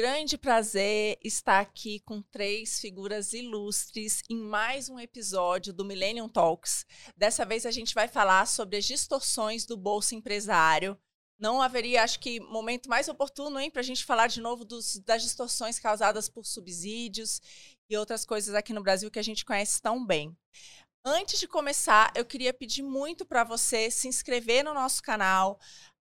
grande prazer estar aqui com três figuras ilustres em mais um episódio do Millennium Talks. Dessa vez a gente vai falar sobre as distorções do bolso empresário. Não haveria, acho que, momento mais oportuno para a gente falar de novo dos, das distorções causadas por subsídios e outras coisas aqui no Brasil que a gente conhece tão bem. Antes de começar, eu queria pedir muito para você se inscrever no nosso canal,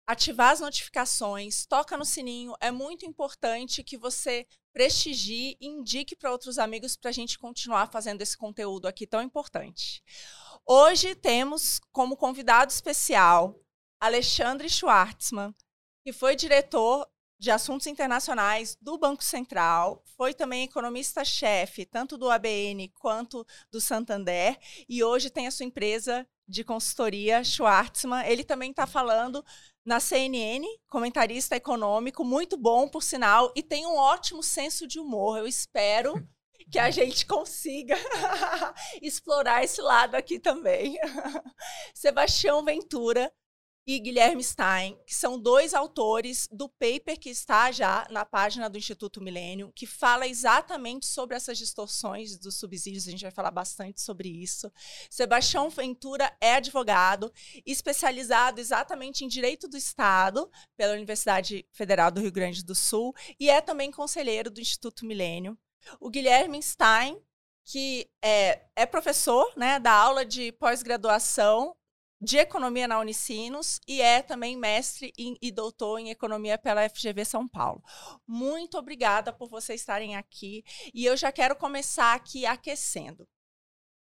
ativar as notificações, toca no sininho. É muito importante que você prestigie e indique para outros amigos para a gente continuar fazendo esse conteúdo aqui tão importante. Hoje temos como convidado especial Alexandre Schwartzman, que foi diretor de Assuntos Internacionais do Banco Central, foi também economista-chefe tanto do ABN quanto do Santander e hoje tem a sua empresa de consultoria Schwartzman. Ele também está falando na CNN, comentarista econômico, muito bom, por sinal, e tem um ótimo senso de humor. Eu espero que a gente consiga explorar esse lado aqui também. Sebastião Ventura e Guilherme Stein, que são dois autores do paper que está já na página do Instituto Milênio, que fala exatamente sobre essas distorções dos subsídios. A gente vai falar bastante sobre isso. Sebastião Ventura é advogado, especializado exatamente em direito do Estado pela Universidade Federal do Rio Grande do Sul e é também conselheiro do Instituto Milênio. O Guilherme Stein, que é, é professor né, da aula de pós-graduação de economia na Unicinos e é também mestre em, e doutor em economia pela FGV São Paulo. Muito obrigada por vocês estarem aqui e eu já quero começar aqui aquecendo.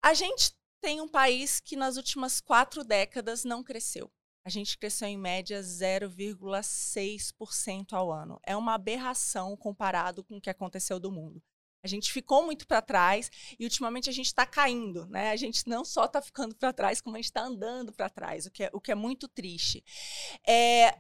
A gente tem um país que nas últimas quatro décadas não cresceu. A gente cresceu em média 0,6% ao ano. É uma aberração comparado com o que aconteceu do mundo. A gente ficou muito para trás e ultimamente a gente está caindo, né? A gente não só está ficando para trás, como a gente está andando para trás, o que, é, o que é muito triste. É...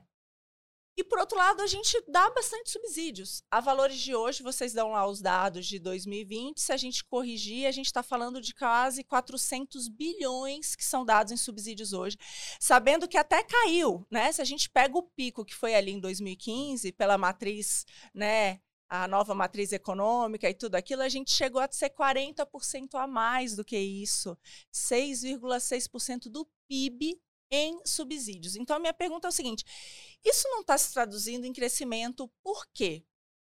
E por outro lado, a gente dá bastante subsídios. A valores de hoje, vocês dão lá os dados de 2020. Se a gente corrigir, a gente está falando de quase 400 bilhões que são dados em subsídios hoje, sabendo que até caiu, né? Se a gente pega o pico que foi ali em 2015 pela matriz, né? A nova matriz econômica e tudo aquilo, a gente chegou a ser 40% a mais do que isso. 6,6% do PIB em subsídios. Então, a minha pergunta é o seguinte: isso não está se traduzindo em crescimento por quê?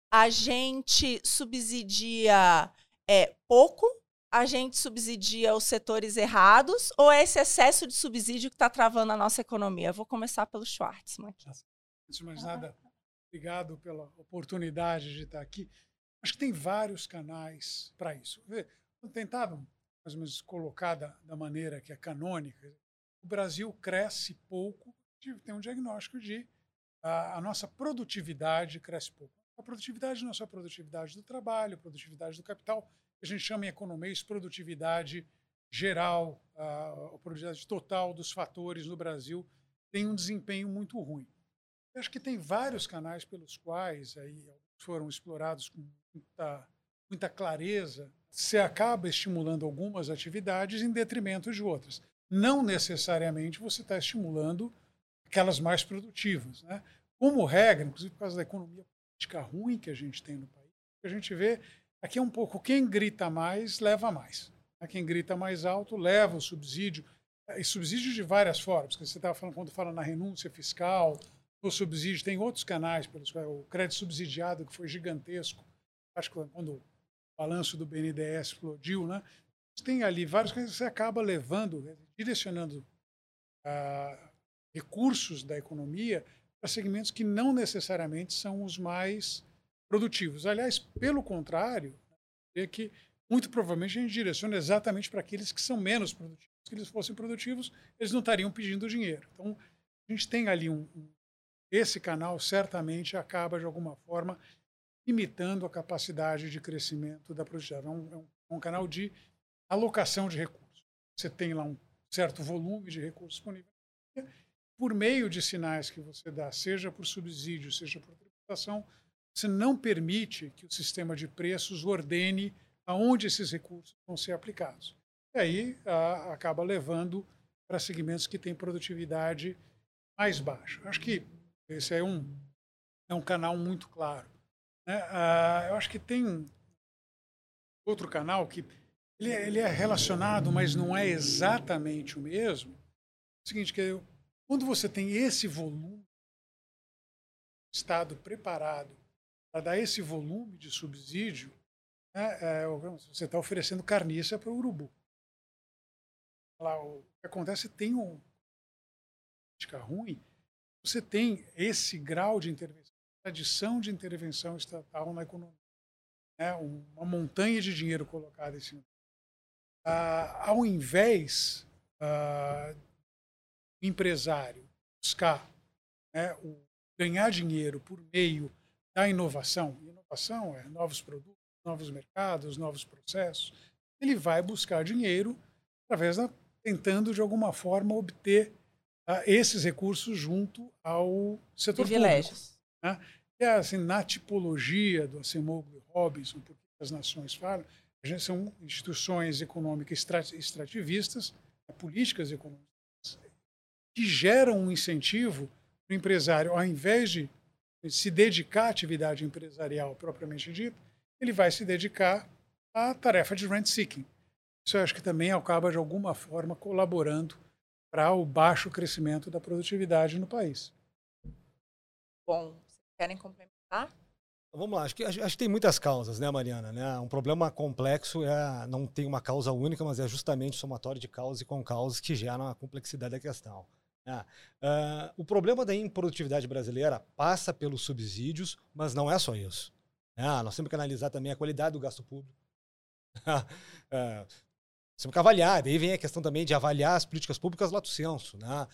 A gente subsidia é, pouco, a gente subsidia os setores errados, ou é esse excesso de subsídio que está travando a nossa economia? Eu vou começar pelo Schwartzman. Aqui. Antes de mais nada, Obrigado pela oportunidade de estar aqui. Acho que tem vários canais para isso. Tentava mais ou menos colocar da, da maneira que é canônica. O Brasil cresce pouco, tem um diagnóstico de a, a nossa produtividade cresce pouco. A produtividade não é só a produtividade do trabalho, produtividade do capital, a gente chama em economia de produtividade geral, a, a produtividade total dos fatores no Brasil tem um desempenho muito ruim. Eu acho que tem vários canais pelos quais aí foram explorados com muita, muita clareza. Você acaba estimulando algumas atividades em detrimento de outras. Não necessariamente você está estimulando aquelas mais produtivas. Né? Como regra, inclusive por causa da economia política ruim que a gente tem no país, a gente vê aqui é um pouco quem grita mais leva mais. Né? Quem grita mais alto leva o subsídio, e subsídio de várias formas. Você estava falando quando fala na renúncia fiscal, o subsídio, tem outros canais pelos quais o crédito subsidiado, que foi gigantesco, acho que quando o balanço do BNDES explodiu, né? Tem ali várias coisas que você acaba levando, né, direcionando ah, recursos da economia para segmentos que não necessariamente são os mais produtivos. Aliás, pelo contrário, é que muito provavelmente a gente direciona exatamente para aqueles que são menos produtivos. Se eles fossem produtivos, eles não estariam pedindo dinheiro. Então, a gente tem ali um, um esse canal certamente acaba, de alguma forma, imitando a capacidade de crescimento da produtividade. É é um, é um canal de alocação de recursos. Você tem lá um certo volume de recursos disponíveis. Por meio de sinais que você dá, seja por subsídio, seja por tributação, você não permite que o sistema de preços ordene aonde esses recursos vão ser aplicados. E aí a, acaba levando para segmentos que têm produtividade mais baixa. Acho que esse é um, é um canal muito claro. Né? Ah, eu acho que tem outro canal que ele é, ele é relacionado, mas não é exatamente o mesmo. É o seguinte, que quando você tem esse volume, Estado preparado para dar esse volume de subsídio, né, é, você está oferecendo carniça para o urubu. Lá, o que acontece tem um política ruim, você tem esse grau de intervenção, tradição de intervenção estatal na economia, né, uma montanha de dinheiro colocada em cima. Ah, ao invés ah, do empresário buscar né, o, ganhar dinheiro por meio da inovação, inovação é novos produtos, novos mercados, novos processos, ele vai buscar dinheiro através da tentando de alguma forma obter esses recursos junto ao setor Privilégios. público. Né? É assim, na tipologia do Acemoglu e Robinson, porque as nações falam, a gente são instituições econômicas extrativistas, né, políticas econômicas, que geram um incentivo para o empresário, ao invés de se dedicar à atividade empresarial propriamente dita, ele vai se dedicar à tarefa de rent seeking. Isso eu acho que também acaba, de alguma forma, colaborando para o baixo crescimento da produtividade no país. Bom, querem complementar? Vamos lá, acho que, acho que tem muitas causas, né, Mariana? Né? Um problema complexo é, não tem uma causa única, mas é justamente o somatório de causas e com causas que geram a complexidade da questão. Né? Uh, o problema da improdutividade brasileira passa pelos subsídios, mas não é só isso. Né? Nós temos que analisar também a qualidade do gasto público. uh, temos que avaliar, daí vem a questão também de avaliar as políticas públicas lato senso. Né?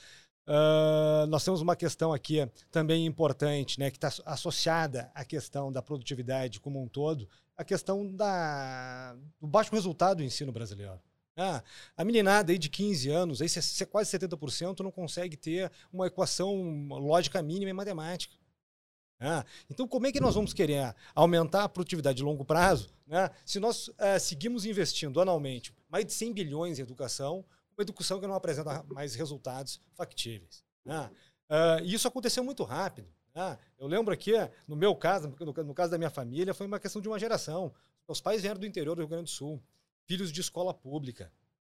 Uh, nós temos uma questão aqui também importante, né, que está associada à questão da produtividade como um todo, a questão da, do baixo resultado do ensino brasileiro. Ah, a meninada aí de 15 anos, aí quase 70% não consegue ter uma equação lógica mínima em matemática. Ah, então, como é que nós vamos querer aumentar a produtividade de longo prazo né, se nós uh, seguimos investindo anualmente mais de 100 bilhões em educação, uma educação que não apresenta mais resultados factíveis. Né? Uh, e isso aconteceu muito rápido. Né? Eu lembro aqui, no meu caso, no, no, caso da minha família, foi uma questão de uma geração. Meus pais vieram do interior do Rio Grande do Sul, filhos de escola pública.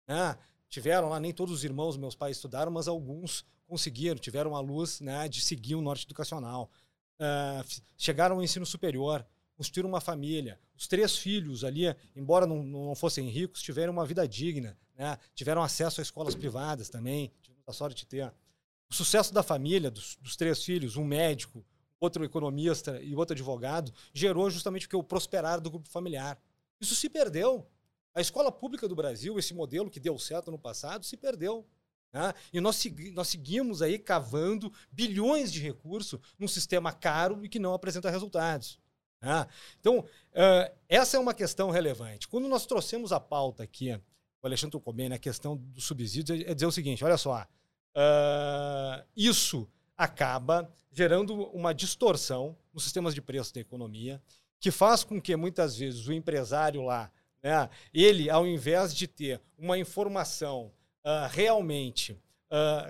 Né? Tiveram lá, nem todos os irmãos meus pais estudaram, mas alguns conseguiram, tiveram a luz né, de seguir o norte educacional. Uh, chegaram ao ensino superior, construíram uma família. Os três filhos ali, embora não, não fossem ricos, tiveram uma vida digna, né? tiveram acesso a escolas privadas também, tivemos a sorte de ter. O sucesso da família, dos, dos três filhos, um médico, outro economista e outro advogado, gerou justamente porque o prosperar do grupo familiar. Isso se perdeu. A escola pública do Brasil, esse modelo que deu certo no passado, se perdeu. Né? E nós, nós seguimos aí cavando bilhões de recursos num sistema caro e que não apresenta resultados. Né? Então, uh, essa é uma questão relevante. Quando nós trouxemos a pauta aqui, o Alexandre tocou bem na questão dos subsídios, é dizer o seguinte: olha só, uh, isso acaba gerando uma distorção nos sistemas de preço da economia, que faz com que muitas vezes o empresário lá, né, ele, ao invés de ter uma informação uh, realmente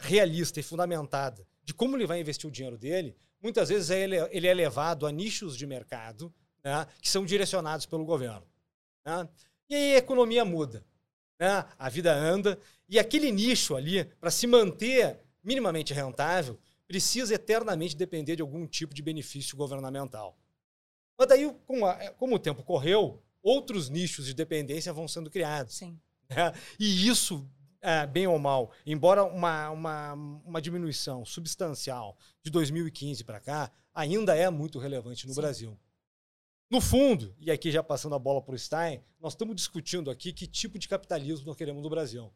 realista e fundamentada de como ele vai investir o dinheiro dele, muitas vezes ele, ele é levado a nichos de mercado né, que são direcionados pelo governo. Né? E aí a economia muda, né? a vida anda, e aquele nicho ali, para se manter minimamente rentável, precisa eternamente depender de algum tipo de benefício governamental. Mas daí, como, a, como o tempo correu, outros nichos de dependência vão sendo criados. Sim. Né? E isso é, bem ou mal, embora uma, uma, uma diminuição substancial de 2015 para cá, ainda é muito relevante no Sim. Brasil. No fundo, e aqui já passando a bola para o Stein, nós estamos discutindo aqui que tipo de capitalismo nós queremos no Brasil.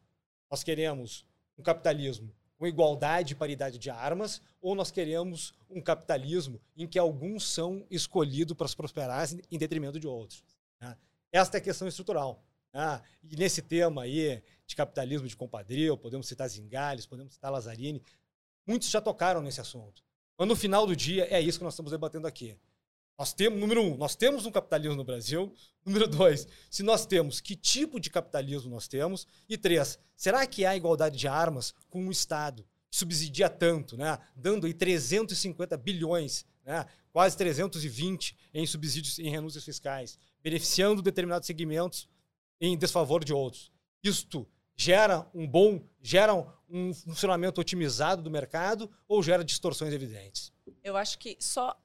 Nós queremos um capitalismo com igualdade e paridade de armas, ou nós queremos um capitalismo em que alguns são escolhidos para prosperar em detrimento de outros. Né? Esta é a questão estrutural. Né? E nesse tema aí de capitalismo de compadrio, podemos citar Zingales, podemos citar Lazzarini. Muitos já tocaram nesse assunto. Mas no final do dia, é isso que nós estamos debatendo aqui. Nós temos, número um, nós temos um capitalismo no Brasil. Número dois, se nós temos, que tipo de capitalismo nós temos? E três, será que há igualdade de armas com o Estado que subsidia tanto, né? dando aí 350 bilhões né? quase 320 em subsídios em renúncias fiscais, beneficiando determinados segmentos em desfavor de outros. Isto gera um bom, gera um funcionamento otimizado do mercado ou gera distorções evidentes? Eu acho que só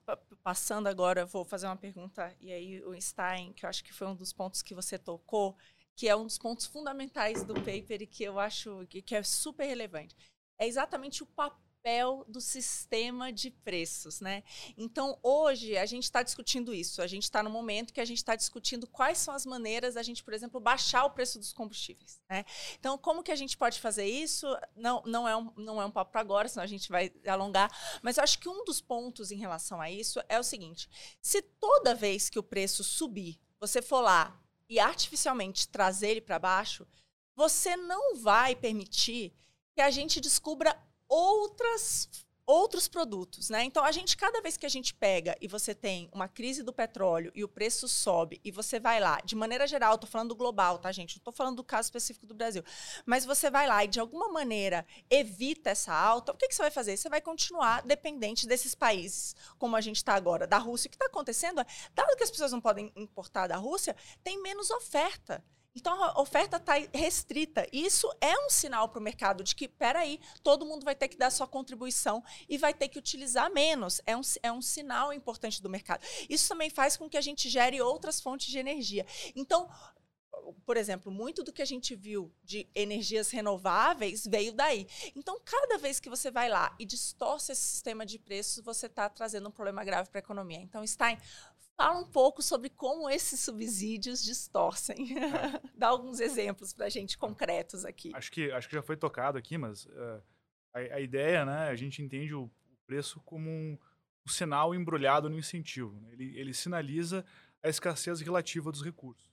passando agora, vou fazer uma pergunta, e aí o Stein, que eu acho que foi um dos pontos que você tocou, que é um dos pontos fundamentais do paper e que eu acho que, que é super relevante. É exatamente o papel papel do sistema de preços, né? Então, hoje, a gente está discutindo isso. A gente está no momento que a gente está discutindo quais são as maneiras da gente, por exemplo, baixar o preço dos combustíveis, né? Então, como que a gente pode fazer isso? Não, não, é, um, não é um papo para agora, senão a gente vai alongar. Mas eu acho que um dos pontos em relação a isso é o seguinte: se toda vez que o preço subir, você for lá e artificialmente trazer ele para baixo, você não vai permitir que a gente descubra outras outros produtos, né? Então a gente cada vez que a gente pega e você tem uma crise do petróleo e o preço sobe e você vai lá, de maneira geral, tô falando do global, tá, gente? Não tô falando do caso específico do Brasil. Mas você vai lá e de alguma maneira evita essa alta, o que, que você vai fazer? Você vai continuar dependente desses países, como a gente está agora, da Rússia. O que está acontecendo é, dado que as pessoas não podem importar da Rússia, tem menos oferta. Então a oferta está restrita. Isso é um sinal para o mercado de que, peraí, todo mundo vai ter que dar sua contribuição e vai ter que utilizar menos. É um, é um sinal importante do mercado. Isso também faz com que a gente gere outras fontes de energia. Então, por exemplo, muito do que a gente viu de energias renováveis veio daí. Então, cada vez que você vai lá e distorce esse sistema de preços, você está trazendo um problema grave para a economia. Então, Stein, Fala um pouco sobre como esses subsídios distorcem. É. Dá alguns exemplos para a gente concretos aqui. Acho que, acho que já foi tocado aqui, mas uh, a, a, ideia, né, a gente entende o, o preço como um, um, sinal embrulhado no incentivo. Né? Ele, ele sinaliza a escassez relativa dos recursos.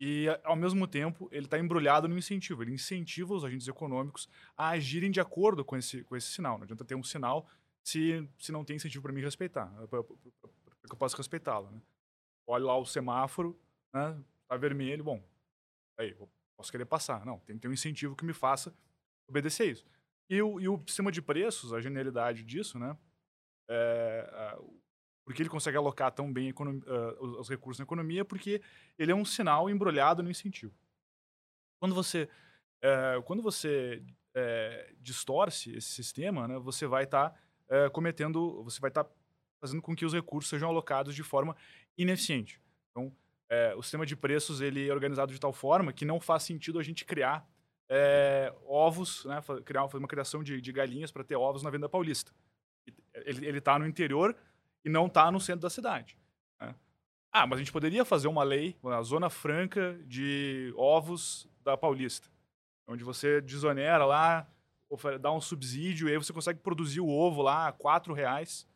E, ao mesmo tempo, ele está embrulhado no incentivo. Ele incentiva os agentes econômicos a agirem de acordo com esse, com esse sinal. Não adianta ter um sinal se, se não tem incentivo para me respeitar, que eu posso respeitá-la. Né? Olho lá o semáforo, né? tá vermelho, bom, aí, posso querer passar. Não, tem que ter um incentivo que me faça obedecer isso. E o, e o sistema de preços, a genialidade disso, né? É, porque ele consegue alocar tão bem os recursos na economia, porque ele é um sinal embrulhado no incentivo. Quando você, é, quando você é, distorce esse sistema, né, você vai estar tá, cometendo, você vai estar tá fazendo com que os recursos sejam alocados de forma ineficiente. Então, é, o sistema de preços ele é organizado de tal forma que não faz sentido a gente criar é, ovos, né, criar uma criação de, de galinhas para ter ovos na Venda Paulista. Ele está no interior e não está no centro da cidade. Né? Ah, mas a gente poderia fazer uma lei, uma zona franca de ovos da Paulista, onde você desonera lá, dá um subsídio e aí você consegue produzir o ovo lá a quatro reais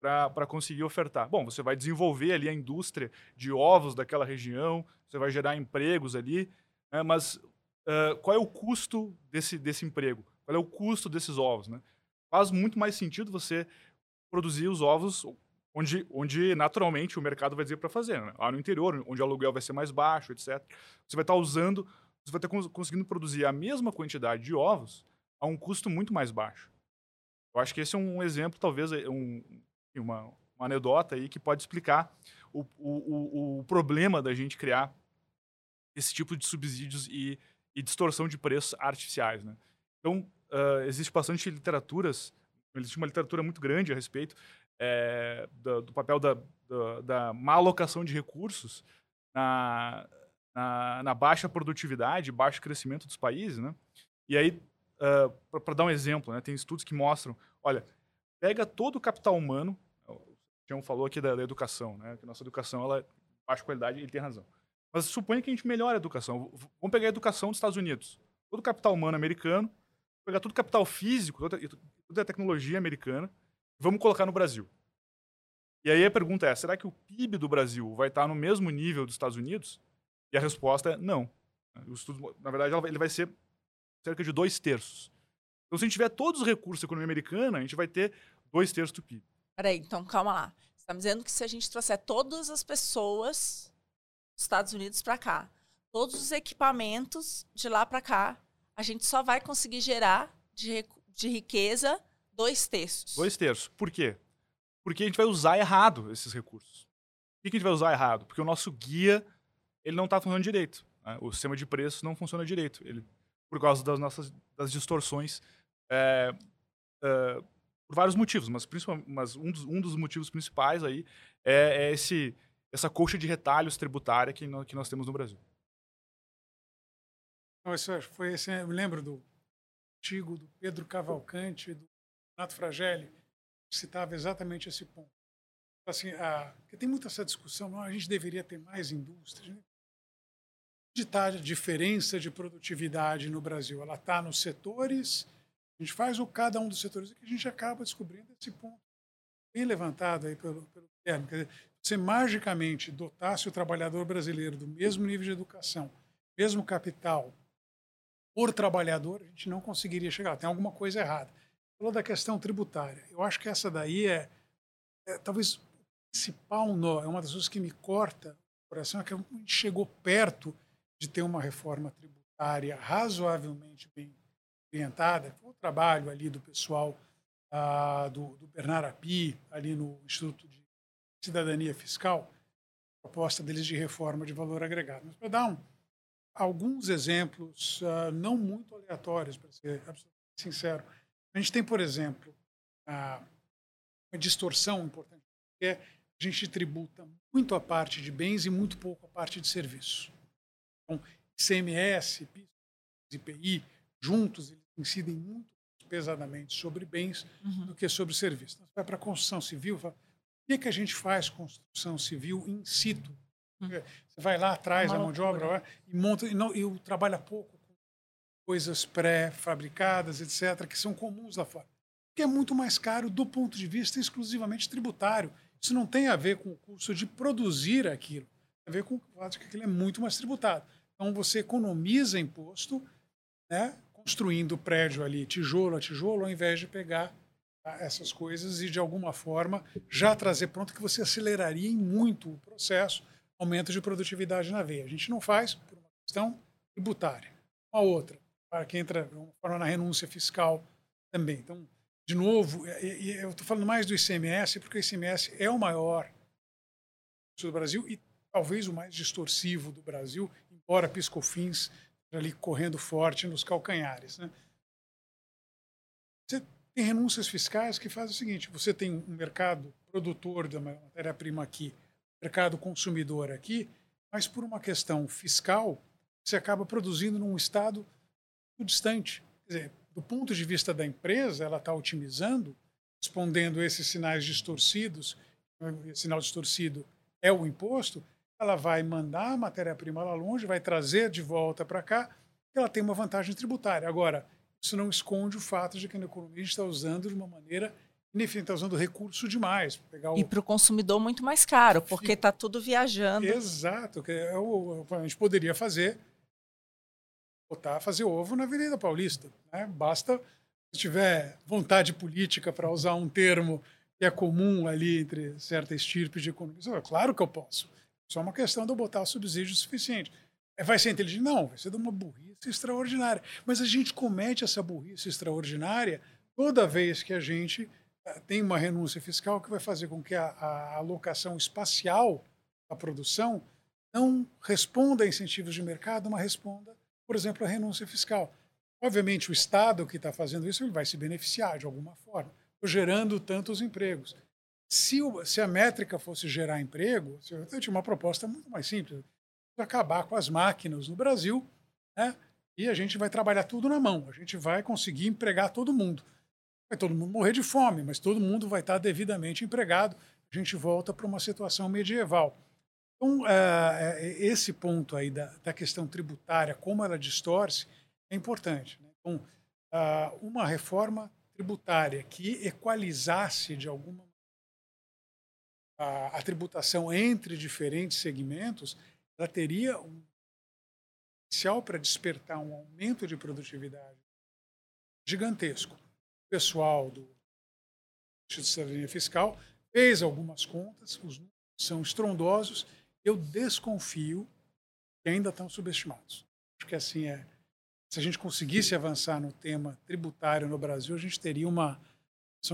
para conseguir ofertar. Bom, você vai desenvolver ali a indústria de ovos daquela região, você vai gerar empregos ali, né? mas uh, qual é o custo desse, desse emprego? Qual é o custo desses ovos? Né? Faz muito mais sentido você produzir os ovos onde, onde naturalmente o mercado vai dizer para fazer, né? lá no interior, onde o aluguel vai ser mais baixo, etc. Você vai estar tá usando, você vai estar tá conseguindo produzir a mesma quantidade de ovos a um custo muito mais baixo. Eu acho que esse é um exemplo, talvez, é um, uma, uma anedota aí que pode explicar o, o, o, problema da gente criar esse tipo de subsídios e, e distorção de preços artificiais. Né? Então, uh, existe bastante literaturas, existe uma literatura muito grande a respeito é, do, do, papel da, da, da má alocação de recursos na, na, na, baixa produtividade, baixo crescimento dos países. Né? E aí, uh, para dar um exemplo, né, tem estudos que mostram, olha, pega todo o capital humano Tião falou aqui da, da, educação, né? Que nossa educação ela é baixa qualidade, ele tem razão. Mas suponha que a gente melhore a educação. Vamos pegar a educação dos Estados Unidos. Todo o capital humano americano, pegar todo o capital físico, toda, a tecnologia americana, vamos colocar no Brasil. E aí a pergunta é: será que o PIB do Brasil vai estar no mesmo nível dos Estados Unidos? E a resposta é não. Estudo, na verdade, ele vai ser cerca de dois terços. Então, se a gente tiver todos os recursos da economia americana, a gente vai ter dois terços do PIB. Peraí, então calma lá. Você está me dizendo que se a gente trouxer todas as pessoas dos Estados Unidos para cá, todos os equipamentos de lá para cá, a gente só vai conseguir gerar de, de riqueza dois terços. Dois terços. Por quê? porque a gente vai usar errado esses recursos. Por que a gente vai usar errado? Porque o nosso guia ele não está funcionando direito. Né? O sistema de preços não funciona direito. Ele, por causa das nossas das distorções, é, é, por vários motivos, mas, mas um, dos, um dos motivos principais aí é, é esse, essa coxa de retalhos tributária que, no, que nós temos no Brasil. Isso foi esse, eu lembro do artigo do Pedro Cavalcante, do Renato Fragelli, que citava exatamente esse ponto. Assim, a, porque tem muita essa discussão, não, a gente deveria ter mais indústria. Né? Onde está a diferença de produtividade no Brasil? Ela está nos setores, a gente faz o cada um dos setores que a gente acaba descobrindo esse ponto bem levantado aí pelo, pelo Guilherme. Quer dizer, você magicamente dotasse o trabalhador brasileiro do mesmo nível de educação, mesmo capital, por trabalhador, a gente não conseguiria chegar. Tem alguma coisa errada. Falou da questão tributária. Eu acho que essa daí é, é talvez o principal nó, é uma das coisas que me corta o coração, é que a gente chegou perto de ter uma reforma tributária razoavelmente bem orientada. Foi o trabalho ali do pessoal ah, do, do Bernard Api, ali no Instituto de Cidadania Fiscal, proposta deles de reforma de valor agregado. Mas para dar um, alguns exemplos uh, não muito aleatórios, para ser absolutamente sincero. A gente tem, por exemplo, uh, uma distorção importante, que é a gente tributa muito a parte de bens e muito pouco a parte de serviços. Então, CMS, PIS, IPI, juntos, eles incidem muito pesadamente sobre bens uhum. do que sobre serviços. Então, você vai para a construção civil, fala, o que, é que a gente faz construção civil in situ? Hum. Você vai lá atrás da mão de obra e monta e, não, e trabalha pouco com coisas pré-fabricadas, etc., que são comuns lá fora. Que é muito mais caro do ponto de vista exclusivamente tributário. Isso não tem a ver com o custo de produzir aquilo, tem a ver com o fato de que aquilo é muito mais tributado. Então você economiza imposto, né, construindo o prédio ali tijolo a tijolo, ao invés de pegar tá, essas coisas e de alguma forma já trazer pronto que você aceleraria muito o processo aumento de produtividade na veia. A gente não faz por uma questão tributária. Uma outra, para quem entra uma forma na renúncia fiscal também. Então, de novo, eu estou falando mais do ICMS, porque o ICMS é o maior do Brasil e talvez o mais distorsivo do Brasil, embora Piscofins ali correndo forte nos calcanhares. Né? Você tem renúncias fiscais que fazem o seguinte: você tem um mercado produtor da matéria-prima aqui mercado consumidor aqui, mas por uma questão fiscal, você acaba produzindo num estado muito distante. Quer dizer, do ponto de vista da empresa, ela está otimizando, respondendo esses sinais distorcidos, esse sinal distorcido é o imposto, ela vai mandar a matéria-prima lá longe, vai trazer de volta para cá, ela tem uma vantagem tributária. Agora, isso não esconde o fato de que na economia a gente está usando de uma maneira enfim, está usando recurso demais. Pegar o... E para o consumidor muito mais caro, porque está tudo viajando. Exato. Que é o, a gente poderia fazer, botar, fazer ovo na Avenida Paulista. Né? Basta, se tiver vontade política para usar um termo que é comum ali entre certa estirpe de economia. Claro que eu posso. Só uma questão de eu botar subsídio suficiente. É, vai ser inteligente? Não, vai ser de uma burrice extraordinária. Mas a gente comete essa burrice extraordinária toda vez que a gente tem uma renúncia fiscal que vai fazer com que a, a alocação espacial da produção não responda a incentivos de mercado, mas responda, por exemplo, a renúncia fiscal. Obviamente, o Estado que está fazendo isso ele vai se beneficiar de alguma forma, gerando tantos empregos. Se, o, se a métrica fosse gerar emprego, eu tinha uma proposta muito mais simples: acabar com as máquinas no Brasil, né? e a gente vai trabalhar tudo na mão, a gente vai conseguir empregar todo mundo. Vai todo mundo morrer de fome, mas todo mundo vai estar devidamente empregado. A gente volta para uma situação medieval. Então, uh, esse ponto aí da, da, questão tributária, como ela distorce, é importante. Né? Então, uh, uma reforma tributária que equalizasse de alguma a, a tributação entre diferentes segmentos, ela teria um potencial para despertar um aumento de produtividade gigantesco pessoal do Instituto de Cidadania Fiscal fez algumas contas, os números são estrondosos. Eu desconfio que ainda estão subestimados. Acho que assim é. Se a gente conseguisse avançar no tema tributário no Brasil, a gente teria uma,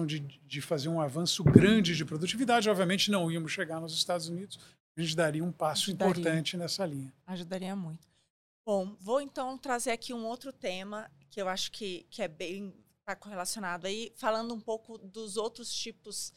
de, de fazer um avanço grande de produtividade. Obviamente, não íamos chegar nos Estados Unidos, a gente daria um passo Ajudaria. importante nessa linha. Ajudaria muito. Bom, vou então trazer aqui um outro tema que eu acho que, que é bem está correlacionado aí, falando um pouco dos outros tipos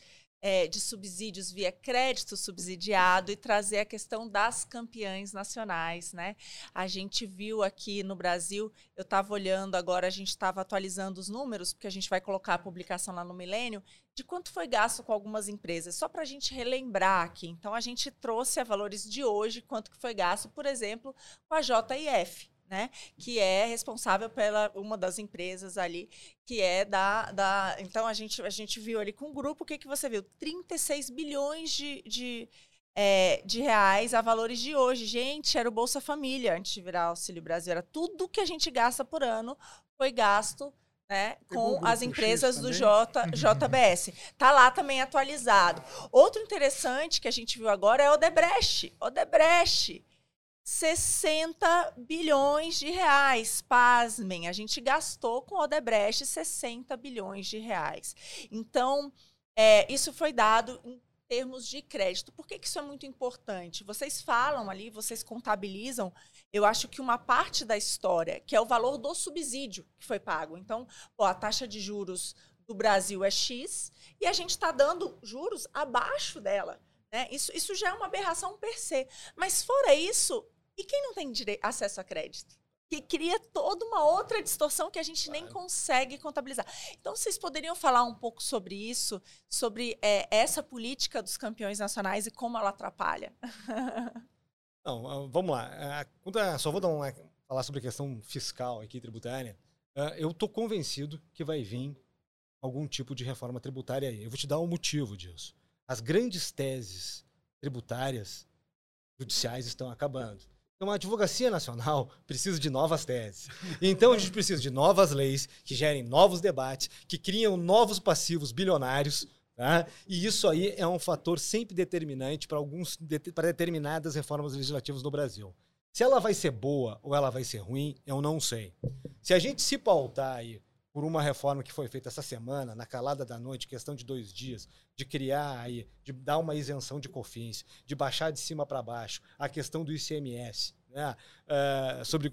é, de subsídios via crédito subsidiado e trazer a questão das campeãs nacionais, né? A gente viu aqui no Brasil, eu estava olhando agora, a gente estava atualizando os números, porque a gente vai colocar a publicação lá no Milênio, de quanto foi gasto com algumas empresas, só para a gente relembrar aqui. Então, a gente trouxe a valores de hoje, quanto que foi gasto, por exemplo, com a JIF, né, que é responsável pela uma das empresas ali, que é da, da então a gente a gente viu ali com o grupo, o que que você viu? 36 bilhões de, de, é, de reais a valores de hoje. Gente, era o Bolsa Família antes de virar Auxílio Brasil, era tudo que a gente gasta por ano foi gasto né, com as empresas do J, JBS. Tá lá também atualizado. Outro interessante que a gente viu agora é o Odebrecht. Odebrecht 60 bilhões de reais. Pasmem, a gente gastou com Odebrecht 60 bilhões de reais. Então, é, isso foi dado em termos de crédito. Por que, que isso é muito importante? Vocês falam ali, vocês contabilizam, eu acho que uma parte da história, que é o valor do subsídio que foi pago. Então, pô, a taxa de juros do Brasil é X e a gente está dando juros abaixo dela. Né? Isso, isso já é uma aberração per se. Mas fora isso, e quem não tem acesso a crédito? Que cria toda uma outra distorção que a gente claro. nem consegue contabilizar. Então, vocês poderiam falar um pouco sobre isso, sobre é, essa política dos campeões nacionais e como ela atrapalha? Não, ah, vamos lá. Ah, só vou dar uma, falar sobre a questão fiscal aqui, tributária. Eu estou convencido que vai vir algum tipo de reforma tributária aí. Eu vou te dar um motivo disso. As grandes teses tributárias judiciais estão acabando. Então, a Advocacia Nacional precisa de novas teses. Então, a gente precisa de novas leis que gerem novos debates, que criam novos passivos bilionários. Tá? E isso aí é um fator sempre determinante para alguns para determinadas reformas legislativas no Brasil. Se ela vai ser boa ou ela vai ser ruim, eu não sei. Se a gente se pautar aí por uma reforma que foi feita essa semana, na calada da noite, questão de dois dias, de criar aí, de dar uma isenção de COFINS, de baixar de cima para baixo a questão do ICMS, né, uh, sobre,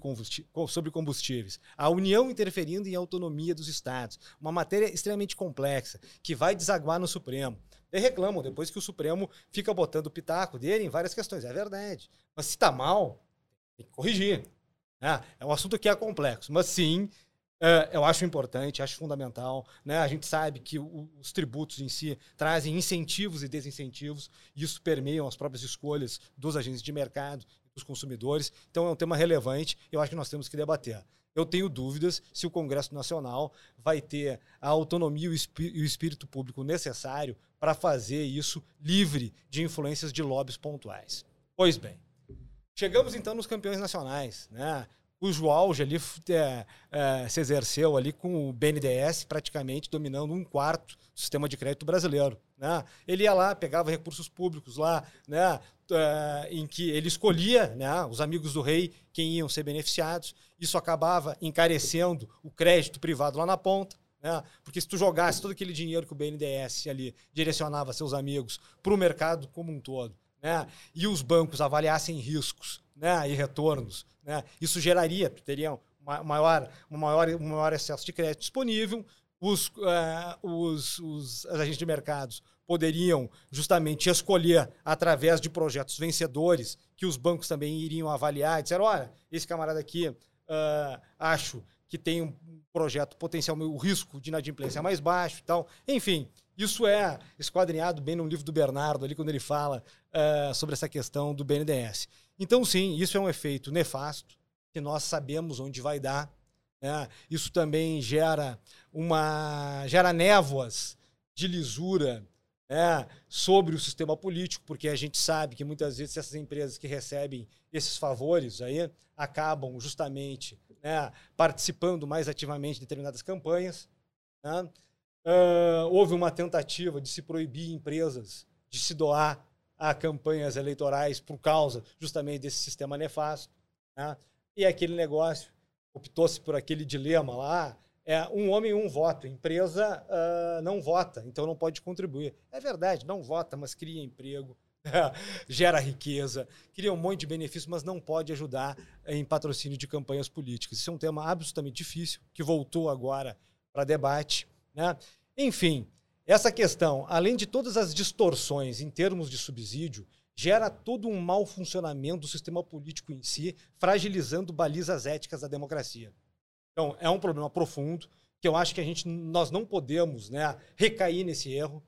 sobre combustíveis, a União interferindo em autonomia dos estados, uma matéria extremamente complexa, que vai desaguar no Supremo. E reclamam depois que o Supremo fica botando o pitaco dele em várias questões. É verdade. Mas se está mal, tem que corrigir. Né? É um assunto que é complexo, mas sim, é, eu acho importante, acho fundamental. Né? A gente sabe que o, os tributos em si trazem incentivos e desincentivos, e isso permeiam as próprias escolhas dos agentes de mercado, dos consumidores. Então é um tema relevante, eu acho que nós temos que debater. Eu tenho dúvidas se o Congresso Nacional vai ter a autonomia e o espírito público necessário para fazer isso livre de influências de lobbies pontuais. Pois bem, chegamos então nos campeões nacionais. Né? Cujo auge ali é, é, se exerceu ali com o BNDES praticamente dominando um quarto do sistema de crédito brasileiro. Né? Ele ia lá, pegava recursos públicos lá, né? É, em que ele escolhia né, os amigos do rei quem iam ser beneficiados. Isso acabava encarecendo o crédito privado lá na ponta. Né? Porque se tu jogasse todo aquele dinheiro que o BNDES ali direcionava seus amigos para o mercado como um todo, né? e os bancos avaliassem riscos né, e retornos. Né? Isso geraria, teria uma maior, uma maior, um maior excesso de crédito disponível, os, uh, os, os agentes de mercados poderiam justamente escolher através de projetos vencedores que os bancos também iriam avaliar e dizer, olha, esse camarada aqui uh, acho que tem um projeto potencial, o risco de inadimplência é mais baixo e tal. Enfim, isso é esquadrinhado bem no livro do Bernardo, ali quando ele fala uh, sobre essa questão do BNDES. Então, sim, isso é um efeito nefasto, que nós sabemos onde vai dar. Né? Isso também gera uma gera névoas de lisura né, sobre o sistema político, porque a gente sabe que muitas vezes essas empresas que recebem esses favores aí acabam justamente né, participando mais ativamente de determinadas campanhas. Né? Uh, houve uma tentativa de se proibir empresas de se doar a campanhas eleitorais por causa justamente desse sistema nefasto. Né? E aquele negócio, optou-se por aquele dilema lá, é um homem, um voto. Empresa uh, não vota, então não pode contribuir. É verdade, não vota, mas cria emprego, gera riqueza, cria um monte de benefícios, mas não pode ajudar em patrocínio de campanhas políticas. Isso é um tema absolutamente difícil, que voltou agora para debate. Né? Enfim, essa questão, além de todas as distorções em termos de subsídio, gera todo um mau funcionamento do sistema político em si, fragilizando balizas éticas da democracia. Então, é um problema profundo que eu acho que a gente, nós não podemos né, recair nesse erro.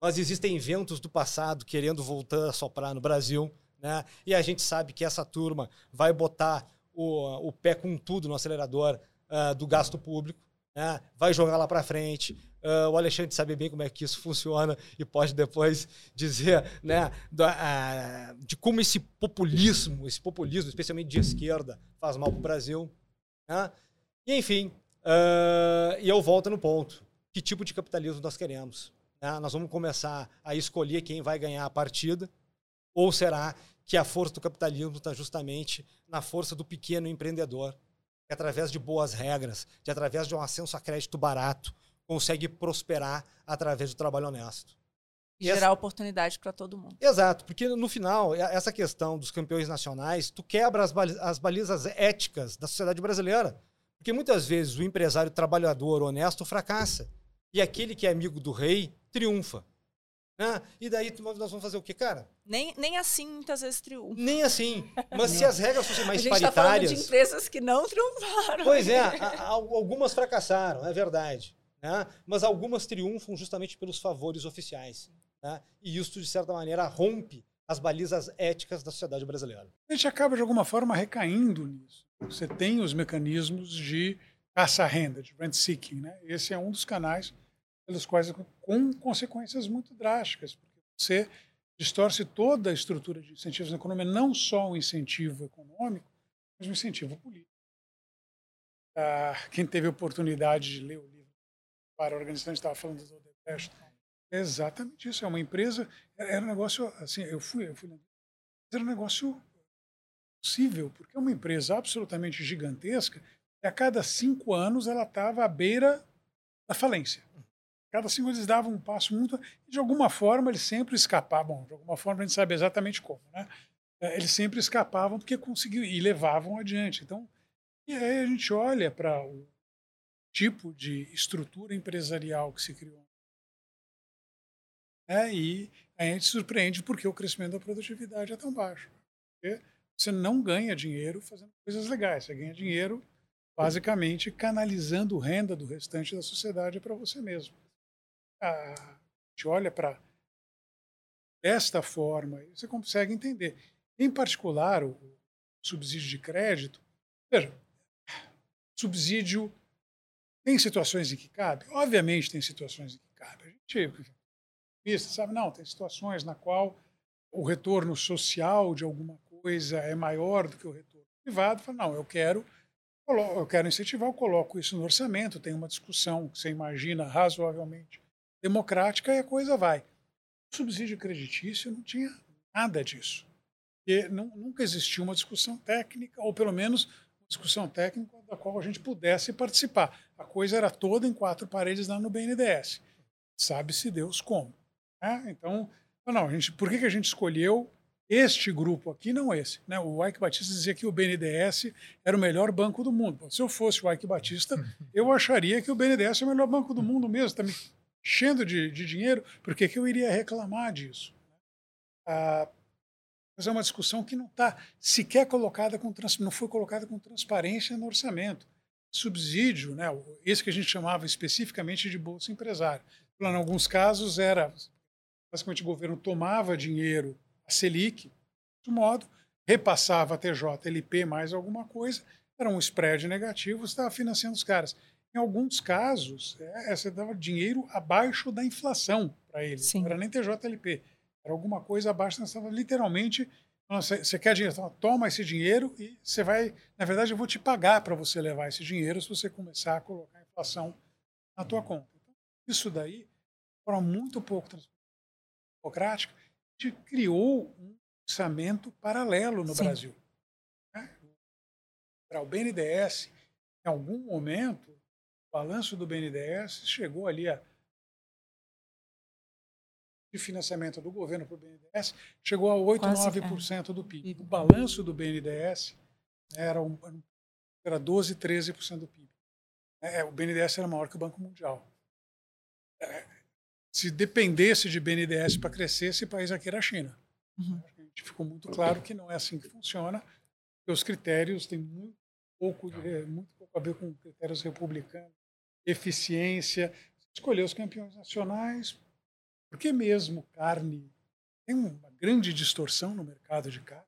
Mas existem ventos do passado querendo voltar a soprar no Brasil, né? E a gente sabe que essa turma vai botar o, o pé com tudo no acelerador uh, do gasto público, né? vai jogar lá para frente. Uh, o Alexandre sabe bem como é que isso funciona e pode depois dizer né, da, uh, de como esse populismo, esse populismo, especialmente de esquerda, faz mal para o Brasil. Né? E, enfim, uh, e eu volto no ponto. Que tipo de capitalismo nós queremos? Né? Nós vamos começar a escolher quem vai ganhar a partida? Ou será que a força do capitalismo está justamente na força do pequeno empreendedor, que através de boas regras, de através de um ascenso a crédito barato, consegue prosperar através do trabalho honesto? E gerar essa... oportunidade para todo mundo. Exato, porque no final, essa questão dos campeões nacionais, tu quebra as, as balizas éticas da sociedade brasileira. Porque muitas vezes o empresário trabalhador honesto fracassa. E aquele que é amigo do rei triunfa. Né? E daí nós vamos fazer o quê, cara? Nem, nem assim muitas vezes triunfa. Nem assim. Mas se as regras fossem mais a gente paritárias. Tá de empresas que não triunfaram. Pois é, a, a, algumas fracassaram, é verdade. Né? Mas algumas triunfam justamente pelos favores oficiais. Né? E isso, de certa maneira, rompe as balizas éticas da sociedade brasileira. A gente acaba, de alguma forma, recaindo nisso. Você tem os mecanismos de caça-renda, de rent seeking. Né? Esse é um dos canais pelos quais com consequências muito drásticas, porque você distorce toda a estrutura de incentivos na economia, não só o incentivo econômico, mas o incentivo político. Ah, quem teve oportunidade de ler o livro para a organização, estava falando do Odebrecht, é exatamente isso. É uma empresa, era um negócio assim, eu fui, eu fui era um negócio possível, porque é uma empresa absolutamente gigantesca e a cada cinco anos ela estava à beira da falência. Cada cinco eles davam um passo muito. De alguma forma eles sempre escapavam. De alguma forma a gente sabe exatamente como, né? É, eles sempre escapavam porque conseguiam e levavam adiante. Então, e aí a gente olha para o tipo de estrutura empresarial que se criou. É, e a gente surpreende porque o crescimento da produtividade é tão baixo. Porque você não ganha dinheiro fazendo coisas legais, você ganha dinheiro basicamente canalizando renda do restante da sociedade para você mesmo a gente olha para desta forma, você consegue entender. Em particular, o subsídio de crédito. Veja, subsídio tem situações em que cabe? Obviamente tem situações em que cabe. A gente sabe, não, tem situações na qual o retorno social de alguma coisa é maior do que o retorno privado. Fala, não, eu quero, eu quero incentivar, eu coloco isso no orçamento, tem uma discussão que você imagina razoavelmente democrática e a coisa vai. O subsídio creditício não tinha nada disso. Porque não, nunca existiu uma discussão técnica, ou pelo menos uma discussão técnica da qual a gente pudesse participar. A coisa era toda em quatro paredes lá no BNDES. Sabe-se Deus como. Né? Então, não, a gente, por que, que a gente escolheu este grupo aqui, não esse? Né? O Ike Batista dizia que o BNDES era o melhor banco do mundo. Se eu fosse o Ike Batista, eu acharia que o BNDES é o melhor banco do mundo mesmo. Também enchendo de, de dinheiro, por que, eu iria reclamar disso? Ah, mas é uma discussão que não está sequer colocada com não foi colocada com transparência no orçamento. Subsídio, né, esse que a gente chamava especificamente de bolsa empresário. Em alguns casos era basicamente o governo tomava dinheiro a Selic, de modo repassava a TJLP mais alguma coisa, era um spread negativo, estava financiando os caras. Em alguns casos, é, você dava dinheiro abaixo da inflação para ele. Sim. Não era nem TJLP. Era alguma coisa abaixo, você estava literalmente. Você quer dinheiro? Então, toma esse dinheiro e você vai. Na verdade, eu vou te pagar para você levar esse dinheiro se você começar a colocar a inflação na tua conta. Então, isso daí, forma muito pouco democrática, a gente criou um orçamento paralelo no Sim. Brasil. Né? Para o BNDES, em algum momento, balanço do BNDES chegou ali a de financiamento do governo para o BNDES chegou a 8, Quase, 9% é. do PIB. O balanço do BNDES era, um, era 12, 13% do PIB. É, o BNDES era maior que o Banco Mundial. É, se dependesse de BNDES para crescer, esse país aqui era a China. Uhum. A gente ficou muito claro que não é assim que funciona, porque os critérios têm muito pouco, de, muito pouco a ver com critérios republicanos, eficiência, escolher os campeões nacionais, porque mesmo carne tem uma grande distorção no mercado de carne.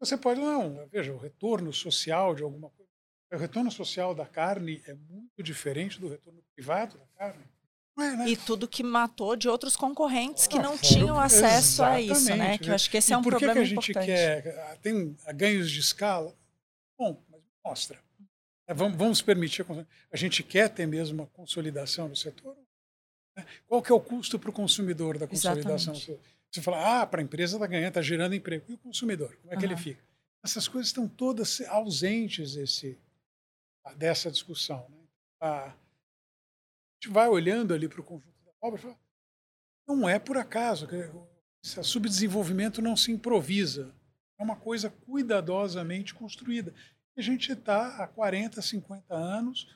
Você pode, não, veja, o retorno social de alguma coisa. O retorno social da carne é muito diferente do retorno privado da carne. É, né? E tudo que matou de outros concorrentes que ah, não tinham acesso a isso, né? Que eu acho que esse é um por que problema que a gente importante. quer? Ah, tem ganhos de escala? Bom, mas mostra. É, vamos, vamos permitir. A gente quer ter mesmo uma consolidação do setor? Né? Qual que é o custo para o consumidor da consolidação? Exatamente. Você fala, ah, para a empresa está ganhando, está gerando emprego. E o consumidor? Como é que uhum. ele fica? Essas coisas estão todas ausentes desse, dessa discussão. Né? A, gente vai olhando ali para o conjunto da obra e fala, não é por acaso. Esse subdesenvolvimento não se improvisa. É uma coisa cuidadosamente construída. A gente está há 40, 50 anos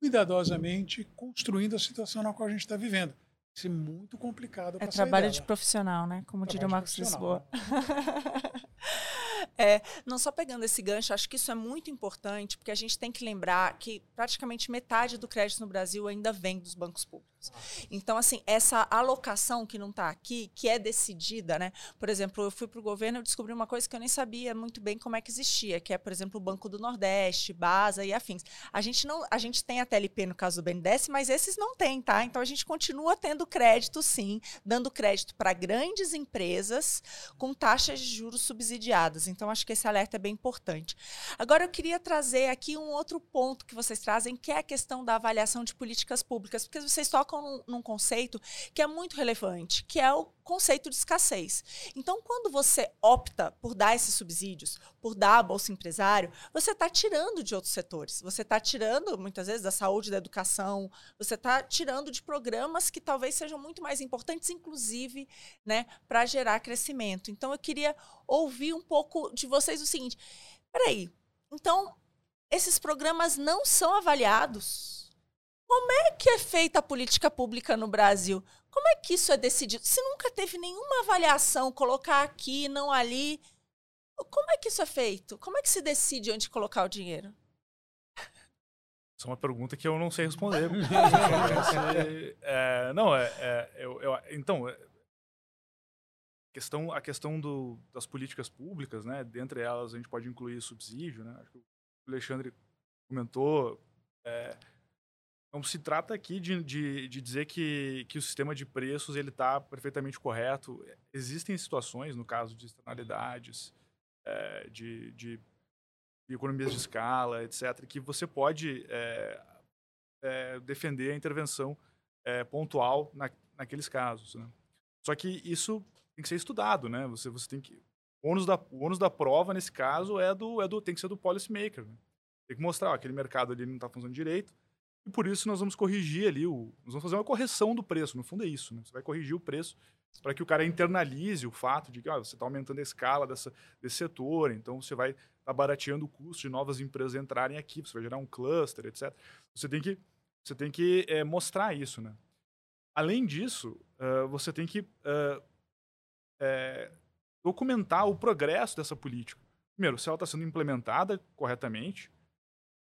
cuidadosamente construindo a situação na qual a gente está vivendo. Isso é muito complicado. É trabalho de profissional, né? Como trabalho diria o Marcos Lisboa. É, não só pegando esse gancho, acho que isso é muito importante, porque a gente tem que lembrar que praticamente metade do crédito no Brasil ainda vem dos bancos públicos. Então, assim, essa alocação que não está aqui, que é decidida, né? Por exemplo, eu fui para o governo e descobri uma coisa que eu nem sabia muito bem como é que existia, que é, por exemplo, o Banco do Nordeste, Basa e afins. A gente não, a gente tem a TLP no caso do BNDES, mas esses não têm, tá? Então a gente continua tendo crédito, sim, dando crédito para grandes empresas com taxas de juros subsidiadas. Então, acho que esse alerta é bem importante. Agora, eu queria trazer aqui um outro ponto que vocês trazem, que é a questão da avaliação de políticas públicas, porque vocês tocam num, num conceito que é muito relevante, que é o conceito de escassez. Então, quando você opta por dar esses subsídios, por dar a Bolsa Empresário, você está tirando de outros setores. Você está tirando, muitas vezes, da saúde, da educação, você está tirando de programas que talvez sejam muito mais importantes, inclusive, né, para gerar crescimento. Então, eu queria ouvir um pouco de vocês o seguinte: peraí, então esses programas não são avaliados? Como é que é feita a política pública no Brasil? Como é que isso é decidido? Se nunca teve nenhuma avaliação, colocar aqui, não ali, como é que isso é feito? Como é que se decide onde colocar o dinheiro? Isso é uma pergunta que eu não sei responder. é, não, é, é eu, eu, então, é, questão, a questão do, das políticas públicas, né? Dentre elas, a gente pode incluir subsídio, né? Acho que o Alexandre comentou. É, não se trata aqui de, de, de, dizer que, que o sistema de preços ele está perfeitamente correto. Existem situações, no caso de externalidades, é, de, de, economias de escala, etc., que você pode é, é, defender a intervenção pontual na, naqueles casos. Né? Só que isso tem que ser estudado, né? Você, você tem que. O ônus, da, o ônus da prova, nesse caso, é do, é do, tem que ser do policymaker. Né? Tem que mostrar, ó, aquele mercado ali não está funcionando direito, e por isso nós vamos corrigir ali, o, nós vamos fazer uma correção do preço, no fundo é isso, né? Você vai corrigir o preço para que o cara internalize o fato de que ó, você está aumentando a escala dessa, desse setor, então você vai tá barateando o custo de novas empresas entrarem aqui, você vai gerar um cluster, etc. Você tem que, você tem que é, mostrar isso, né? Além disso, uh, você tem que uh, é, documentar o progresso dessa política. Primeiro, se ela está sendo implementada corretamente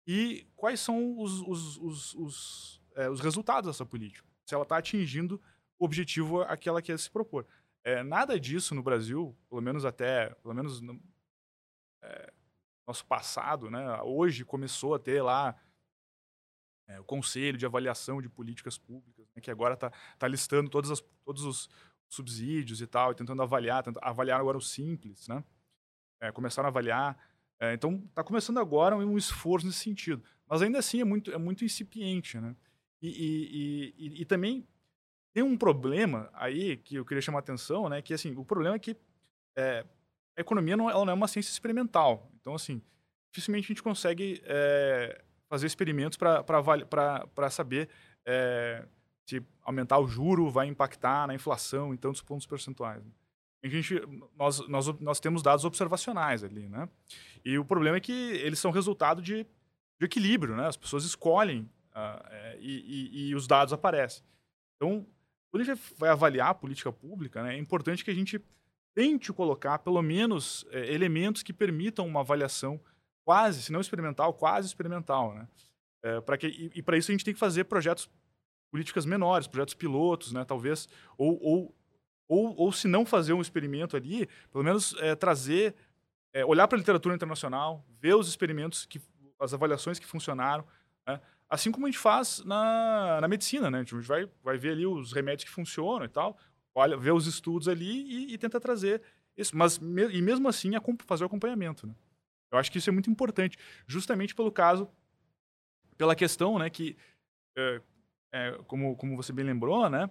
e quais são os, os, os, os, é, os resultados dessa política. Se ela está atingindo o objetivo a que ela quer se propor. É, nada disso no Brasil, pelo menos até, pelo menos no é, nosso passado, né? Hoje começou a ter lá é, o Conselho de Avaliação de Políticas Públicas, né? que agora está tá listando todas as, todos os, subsídios e tal, e tentando avaliar, tentando avaliar agora o simples, né? É, começaram a avaliar. É, então, está começando agora um esforço nesse sentido. Mas ainda assim é muito, é muito incipiente, né? E, e, e, e, também tem um problema aí que eu queria chamar a atenção, né? Que, assim, o problema é que é, a economia não, ela não é uma ciência experimental. Então, assim, dificilmente a gente consegue é, fazer experimentos para saber é, se aumentar o juro vai impactar na inflação em tantos pontos percentuais. A gente, nós, nós, nós temos dados observacionais ali, né? E o problema é que eles são resultado de, de equilíbrio, né? As pessoas escolhem uh, e, e, e, os dados aparecem. Então, quando a gente vai avaliar a política pública, né, é importante que a gente tente colocar pelo menos é, elementos que permitam uma avaliação quase, se não experimental, quase experimental, né? É, para que e, e para isso a gente tem que fazer projetos políticas menores, projetos pilotos, né? Talvez ou, ou ou, ou se não fazer um experimento ali, pelo menos é, trazer, é, olhar para a literatura internacional, ver os experimentos, que, as avaliações que funcionaram, né? assim como a gente faz na, na medicina, né? A gente vai, vai ver ali os remédios que funcionam e tal, olha, ver os estudos ali e, e tenta trazer isso. Mas, me, e mesmo assim, fazer o acompanhamento, né? Eu acho que isso é muito importante, justamente pelo caso, pela questão, né, que, é, como, como você bem lembrou, né,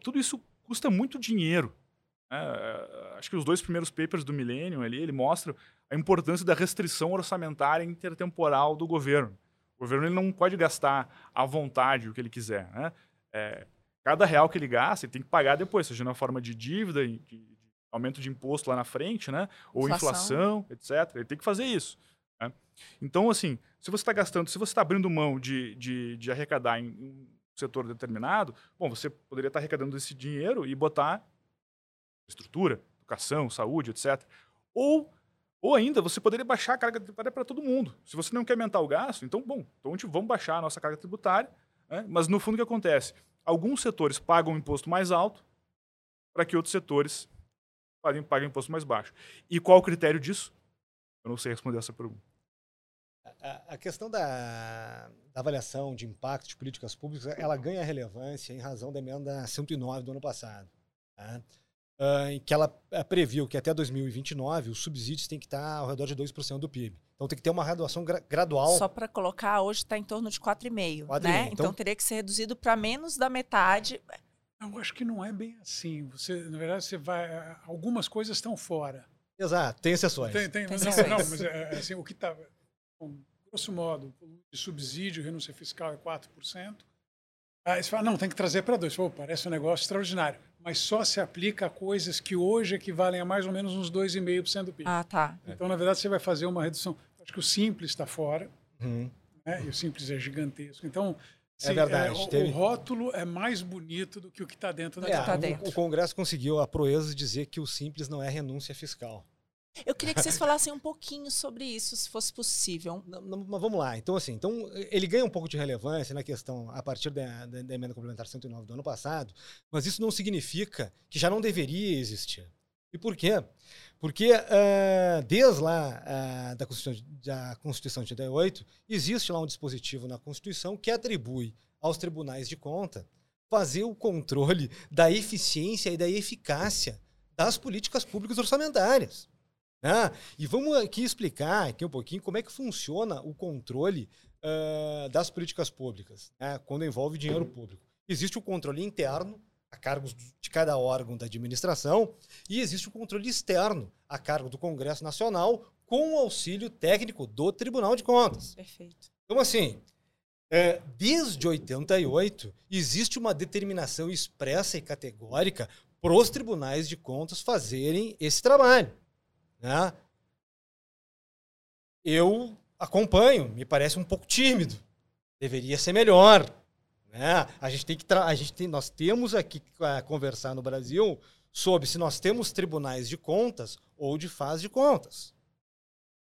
tudo isso custa muito dinheiro. Né? Acho que os dois primeiros papers do Millennium ali, ele mostra a importância da restrição orçamentária intertemporal do governo. O governo ele não pode gastar à vontade o que ele quiser. Né? É, cada real que ele gasta, ele tem que pagar depois, seja na forma de dívida, de, de aumento de imposto lá na frente, né? ou inflação, inflação etc. Ele tem que fazer isso. Né? Então, assim, se você está gastando, se você está abrindo mão de, de, de arrecadar em setor determinado, bom, você poderia estar arrecadando esse dinheiro e botar estrutura, educação, saúde, etc. Ou, ou ainda, você poderia baixar a carga tributária para todo mundo. Se você não quer aumentar o gasto, então, bom, então vamos baixar a nossa carga tributária. Né? Mas, no fundo, o que acontece? Alguns setores pagam um imposto mais alto para que outros setores paguem, paguem um imposto mais baixo. E qual o critério disso? Eu não sei responder essa pergunta. A, questão da, da, avaliação de impacto de políticas públicas, ela ganha relevância em razão da emenda 109 do ano passado, tá? uh, em que ela eh, previu que até 2029 os subsídios têm que estar ao redor de 2% do PIB. Então tem que ter uma redução gra gradual. Só para colocar, hoje está em torno de 4,5%, né? Então, então teria que ser reduzido para menos da metade. Eu acho que não é bem assim. Você, na verdade, você vai. Eh, algumas coisas estão fora. Exato, tem exceções. Tem, tem, tem não, exceções. não, mas é, assim, o que está Bom, grosso modo, de subsídio, renúncia fiscal é 4%. Aí você fala, não, tem que trazer para dois. Pô, parece um negócio extraordinário. Mas só se aplica a coisas que hoje equivalem a mais ou menos uns 2,5% do PIB. Ah, tá. Então, na verdade, você vai fazer uma redução. Acho que o Simples está fora. Uhum. Né? E o Simples é gigantesco. Então, é verdade. É, o, teve... o, rótulo é mais bonito do que o que está dentro da é, tá dentro. O, o Congresso conseguiu a proeza de dizer que o Simples não é renúncia fiscal. Eu queria que vocês falassem um pouquinho sobre isso, se fosse possível. Não, não, mas vamos lá. Então, assim, então, ele ganha um pouco de relevância na questão a partir da, da, da, emenda complementar 109 do ano passado, mas isso não significa que já não deveria existir. E por quê? Porque uh, desde lá uh, da, Constituição, da Constituição de 88, existe lá um dispositivo na Constituição que atribui aos tribunais de conta fazer o controle da eficiência e da eficácia das políticas públicas orçamentárias. Né? E vamos aqui explicar aqui um pouquinho como é que funciona o controle uh, das políticas públicas, né? quando envolve dinheiro público. Existe o controle interno, a cargo de cada órgão da administração, e existe o controle externo, a cargo do Congresso Nacional, com o auxílio técnico do Tribunal de Contas. Perfeito. Então, assim, é, desde 88, existe uma determinação expressa e categórica para os tribunais de contas fazerem esse trabalho. Né? Eu acompanho, me parece um pouco tímido. Deveria ser melhor. Né? A gente tem que a gente tem, nós temos aqui que uh, conversar no Brasil sobre se nós temos tribunais de contas ou de faz de contas.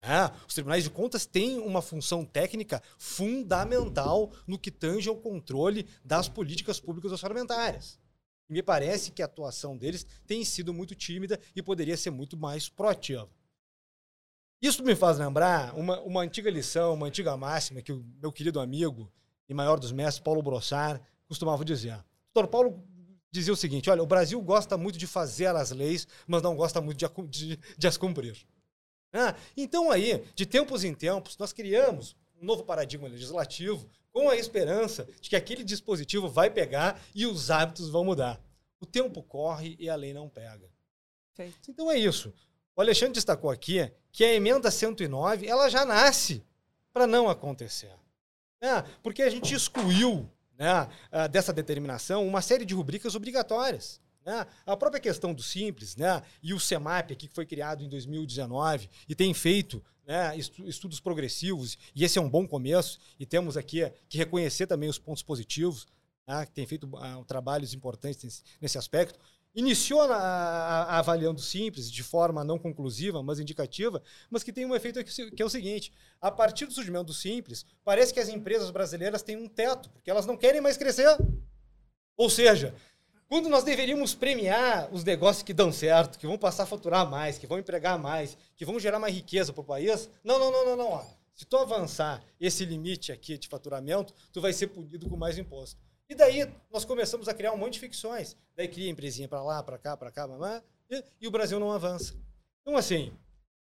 É, os tribunais de contas têm uma função técnica fundamental no que tange ao controle das políticas públicas orçamentárias. E me parece que a atuação deles tem sido muito tímida e poderia ser muito mais proativa. Isso me faz lembrar uma, uma antiga lição, uma antiga máxima que o meu querido amigo e maior dos mestres, Paulo Brossard, costumava dizer. O doutor Paulo dizia o seguinte: olha, o Brasil gosta muito de fazer as leis, mas não gosta muito de, de, de as cumprir. Ah, então, aí, de tempos em tempos, nós criamos um novo paradigma legislativo com a esperança de que aquele dispositivo vai pegar e os hábitos vão mudar. O tempo corre e a lei não pega. Feito. Então é isso. O Alexandre destacou aqui que a emenda 109 ela já nasce para não acontecer. né? porque a gente excluiu né, ah, dessa determinação uma série de rubricas obrigatórias. Né? A própria questão do Simples né, e o CEMAP, aqui, que foi criado em 2019 e tem feito né, estudos progressivos, e esse é um bom começo, e temos aqui que reconhecer também os pontos positivos, né, que tem feito uh, trabalhos importantes nesse, nesse aspecto. Iniciou a, a, a, avaliando simples, de forma não conclusiva, mas indicativa, mas que tem um efeito que, que é o seguinte: a partir do surgimento do simples, parece que as empresas brasileiras têm um teto, porque elas não querem mais crescer. Ou seja, quando nós deveríamos premiar os negócios que dão certo, que vão passar a faturar mais, que vão empregar mais, que vão gerar mais riqueza para o país, não, não, não, não, não. Ó. Se tu avançar esse limite aqui de faturamento, tu vai ser punido com mais imposto. E daí nós começamos a criar um monte de ficções. Daí cria empresinha para lá, para cá, para cá, mamá, e, e, o Brasil não avança. Então, assim,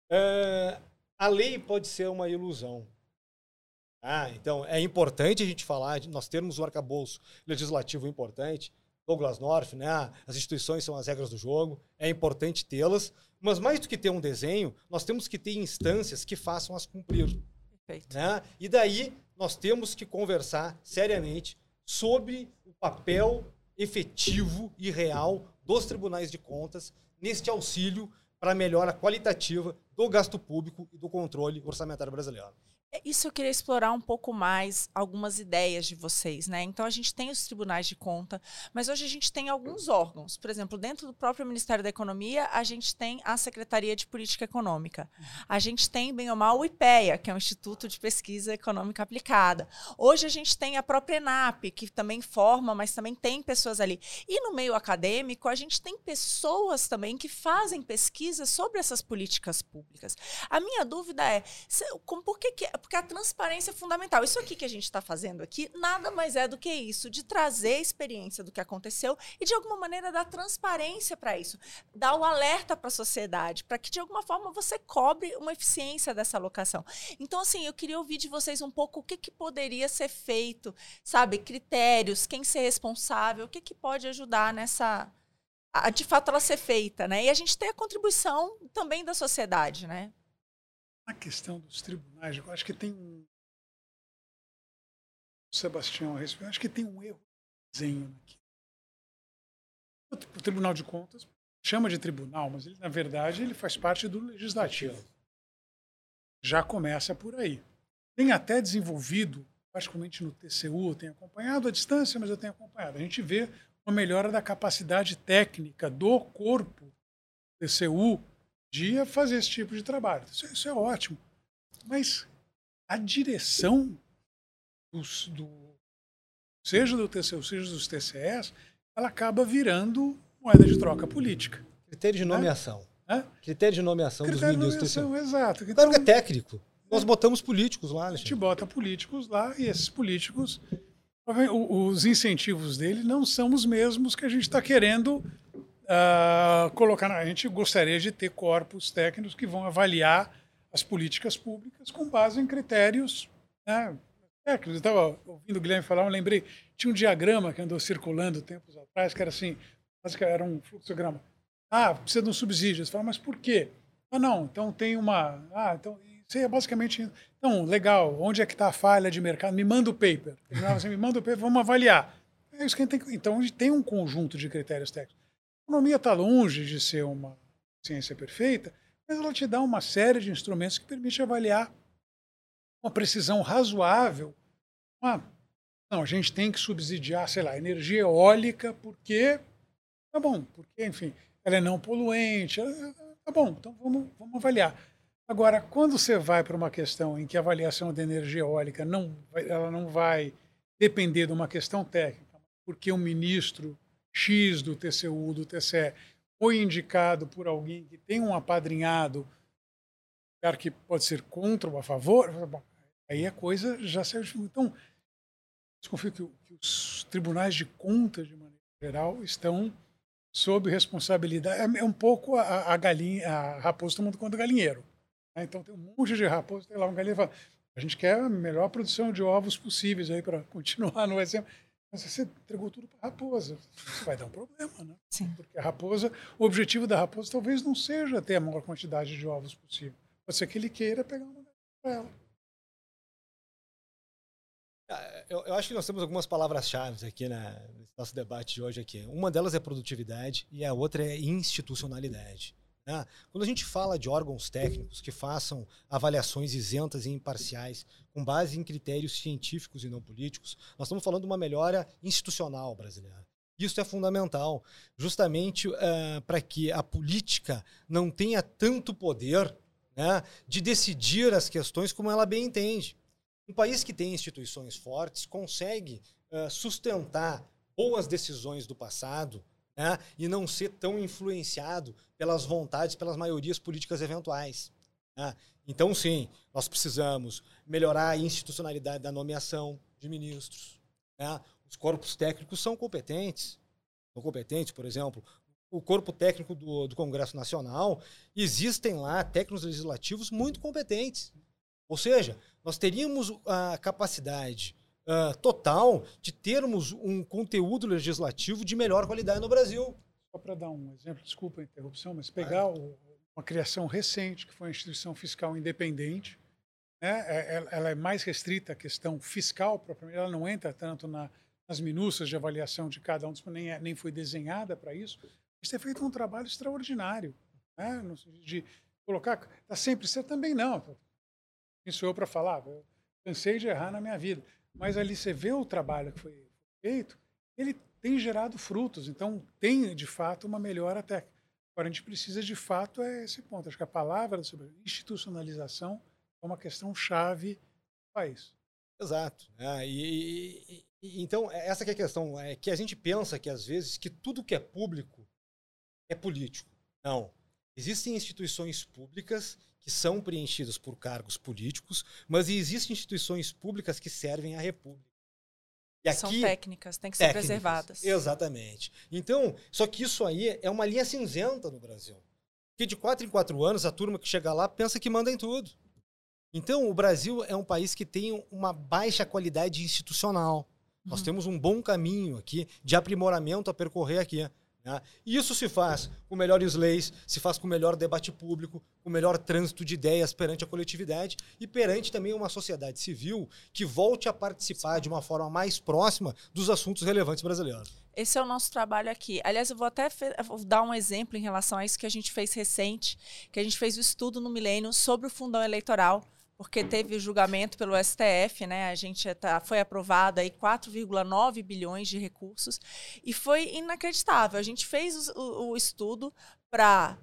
é, a lei pode ser uma ilusão. Ah, então, é importante a gente falar, nós termos um arcabouço legislativo importante, Douglas North, né? As instituições são as regras do jogo, é importante tê-las, mas mais do que ter um desenho, nós temos que ter instâncias que façam as cumprir. Perfeito. Né? E daí nós temos que conversar seriamente sobre o papel efetivo e real dos tribunais de contas neste auxílio para a melhora qualitativa do gasto público e do controle orçamentário brasileiro. É, isso eu queria explorar um pouco mais algumas ideias de vocês, né? Então a gente tem os tribunais de conta, mas hoje a gente tem alguns órgãos. Por exemplo, dentro do próprio Ministério da Economia, a gente tem a Secretaria de Política Econômica. A gente tem, bem ou mal, o IPEA, que é o Instituto de Pesquisa Econômica Aplicada. Hoje a gente tem a própria ENAP, que também forma, mas também tem pessoas ali. E no meio acadêmico, a gente tem pessoas também que fazem pesquisas sobre essas políticas públicas. A minha dúvida é, por que, que porque a transparência é fundamental. Isso aqui que a gente está fazendo aqui nada mais é do que isso, de trazer a experiência do que aconteceu e, de alguma maneira, dar transparência para isso. Dar o alerta para a sociedade, para que, de alguma forma, você cobre uma eficiência dessa alocação. Então, assim, eu queria ouvir de vocês um pouco o que, que poderia ser feito, sabe? Critérios, quem ser responsável, o que, que pode ajudar nessa. A, de fato ela ser feita, né? E a gente ter a contribuição também da sociedade, né? A questão dos tribunais, eu acho que tem um. Sebastião, eu acho que tem um erro de desenho aqui. O Tribunal de Contas chama de tribunal, mas ele, na verdade, ele faz parte do legislativo. Já começa por aí. Tem até desenvolvido, particularmente no TCU, eu tenho acompanhado a distância, mas eu tenho acompanhado. A gente vê uma melhora da capacidade técnica do corpo TCU dia fazer esse tipo de trabalho. Isso, isso é ótimo. Mas a direção dos, do, seja do TCU, seja dos TCS, ela acaba virando moeda de troca política. Critério de né? nomeação. Né? Critério de nomeação Critério dos ministros. De nomeação, exato. Então, é técnico. Nós botamos políticos lá, Alexandre. A gente bota políticos lá e esses políticos, os incentivos dele não são os mesmos que a gente está querendo uh, colocar. A gente gostaria de ter corpos técnicos que vão avaliar as políticas públicas com base em critérios né, técnicos. Eu estava ouvindo o Guilherme falar, eu lembrei, tinha um diagrama que andou circulando tempos atrás, que era assim, era um fluxograma. Ah, precisa de um subsídio. Você fala, mas por quê? Ah, não, então tem uma. Ah, então. Isso é basicamente. Então, legal, onde é que está a falha de mercado? Me manda o paper. Assim, me manda o paper, vamos avaliar. É isso que a gente tem. Então, a gente tem um conjunto de critérios técnicos. A economia está longe de ser uma ciência perfeita, mas ela te dá uma série de instrumentos que permite avaliar uma precisão razoável. Não, a gente tem que subsidiar, sei lá, energia eólica porque tá bom, porque enfim, ela é não poluente, tá bom, então vamos, vamos avaliar. Agora, quando você vai para uma questão em que a avaliação da energia eólica não, ela não vai depender de uma questão técnica, porque o ministro X do TCU, do TCE, foi indicado por alguém que tem um apadrinhado, cara que pode ser contra ou a favor, aí a coisa já saiu. Então, desconfio que, que os tribunais de contas, de maneira geral, estão sob responsabilidade. É, é um pouco a, a galinha, a raposa tomando conta do galinheiro. Né? Então, tem um monte de raposa, tem lá um galinheiro fala, a gente quer a melhor produção de ovos possíveis aí para continuar no exemplo. Mas você entregou tudo para a raposa. Isso vai dar um problema, né? Sim. Porque a raposa, o objetivo da raposa talvez não seja ter a maior quantidade de ovos possível. Pode ser que ele queira pegar uma para ela. Ah, eu, eu, acho que nós temos algumas palavras-chave aqui né, nesse nosso debate de hoje aqui. Uma delas é produtividade e a outra é institucionalidade. Né? Quando a gente fala de órgãos técnicos que façam avaliações isentas e imparciais, com base em critérios científicos e não políticos, nós estamos falando de uma melhora institucional brasileira. Isso é fundamental, justamente uh, para que a política não tenha tanto poder né, de decidir as questões como ela bem entende. Um país que tem instituições fortes consegue uh, sustentar boas decisões do passado né, e não ser tão influenciado pelas vontades, pelas maiorias políticas eventuais. Né? Então, sim, nós precisamos melhorar a institucionalidade da nomeação de ministros. Né? Os corpos técnicos são competentes. São competentes, por exemplo, o corpo técnico do, do Congresso Nacional, existem lá técnicos legislativos muito competentes. Ou seja, nós teríamos a capacidade uh, total de termos um conteúdo legislativo de melhor qualidade no Brasil. Só para dar um exemplo, desculpa a interrupção, mas pegar o, uma criação recente, que foi a instituição fiscal independente, né? É, ela é mais restrita à questão fiscal, propriamente, ela não entra tanto na, nas minúcias de avaliação de cada um, nem, é, nem foi desenhada para isso, mas tem feito um trabalho extraordinário, né? de colocar, está sempre, você também não, quem sou eu para falar? Eu cansei de errar na minha vida. Mas ali você vê o trabalho que foi feito, ele tem gerado frutos. Então, tem, de fato, uma melhora até. Agora, a gente precisa, de fato, é esse ponto. Acho que a palavra sobre institucionalização é uma questão chave do país. Exato. É, e, e, então, essa é a questão. É que a gente pensa que, às vezes, que tudo que é público é político. Não. Existem instituições públicas que são preenchidas por cargos políticos, mas existem instituições públicas que servem à República. Aqui, são técnicas, têm que ser técnicas, preservadas. Exatamente. Então, só que isso aí é uma linha cinzenta no Brasil. Porque de quatro em quatro anos, a turma que chega lá pensa que manda em tudo. Então, o Brasil é um país que tem uma baixa qualidade institucional. Nós uhum. temos um bom caminho aqui de aprimoramento a percorrer aqui. Né? E isso se faz com melhores leis, se faz com melhor debate público, com melhor trânsito de ideias perante a coletividade e perante também uma sociedade civil que volte a participar de uma forma mais próxima dos assuntos relevantes brasileiros. Esse é o nosso trabalho aqui. Aliás, eu vou até dar um exemplo em relação a isso que a gente fez recente, que a gente fez o estudo no Milênio sobre o fundão eleitoral porque teve julgamento pelo STF, né? A gente tá, foi aprovado aí 4,9 bilhões de recursos e foi inacreditável. A gente fez o, o estudo para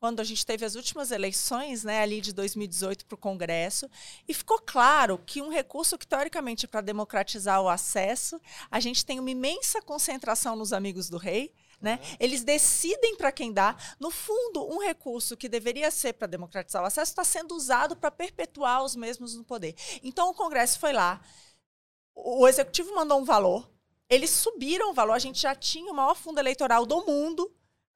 quando a gente teve as últimas eleições, né, ali de 2018 para o Congresso, e ficou claro que um recurso que teoricamente é para democratizar o acesso, a gente tem uma imensa concentração nos amigos do rei, né? Uhum. Eles decidem para quem dá. No fundo, um recurso que deveria ser para democratizar o acesso está sendo usado para perpetuar os mesmos no poder. Então, o Congresso foi lá, o Executivo mandou um valor, eles subiram o valor, a gente já tinha o maior fundo eleitoral do mundo,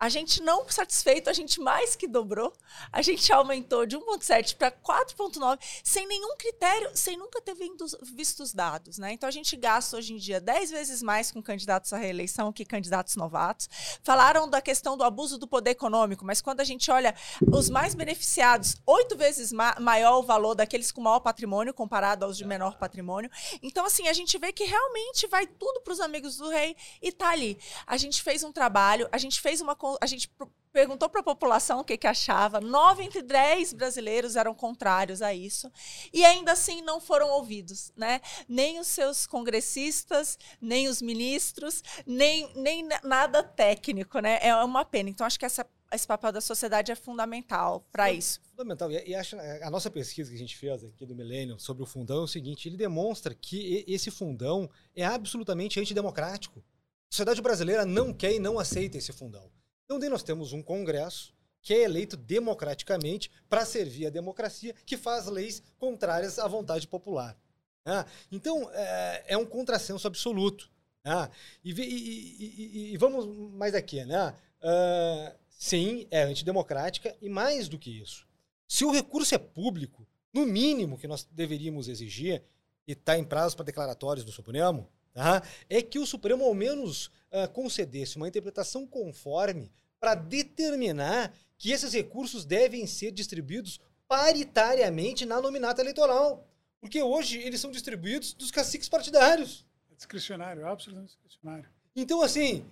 a gente não satisfeito, a gente mais que dobrou. A gente aumentou de 1,7 para 4,9, sem nenhum critério, sem nunca ter visto os dados. Né? Então a gente gasta hoje em dia 10 vezes mais com candidatos à reeleição que candidatos novatos. Falaram da questão do abuso do poder econômico, mas quando a gente olha os mais beneficiados, oito vezes ma maior o valor daqueles com maior patrimônio comparado aos de menor patrimônio. Então, assim, a gente vê que realmente vai tudo para os amigos do rei e tá ali. A gente fez um trabalho, a gente fez uma a gente perguntou para a população o que, que achava. Nove entre dez brasileiros eram contrários a isso. E ainda assim não foram ouvidos. Né? Nem os seus congressistas, nem os ministros, nem, nem nada técnico. Né? É uma pena. Então, acho que essa, esse papel da sociedade é fundamental para isso. Fundamental. E, e acho, a nossa pesquisa que a gente fez aqui do Millennium sobre o fundão é o seguinte: ele demonstra que esse fundão é absolutamente antidemocrático. A sociedade brasileira não quer e não aceita esse fundão. Então, daí nós temos um Congresso que é eleito democraticamente para servir a democracia, que faz leis contrárias à vontade popular. Né? Então, é, é, um contrassenso absoluto. Né? E, e, e, e, vamos mais aqui. Né? Uh, sim, é antidemocrática, e mais do que isso. Se o recurso é público, no mínimo que nós deveríamos exigir, e está em prazo para declaratórios do Supremo, tá? é que o Supremo ao menos uh, concedesse uma interpretação conforme para determinar que esses recursos devem ser distribuídos paritariamente na nominata eleitoral. Porque hoje eles são distribuídos dos caciques partidários. É discricionário, absolutamente discricionário. Então, assim,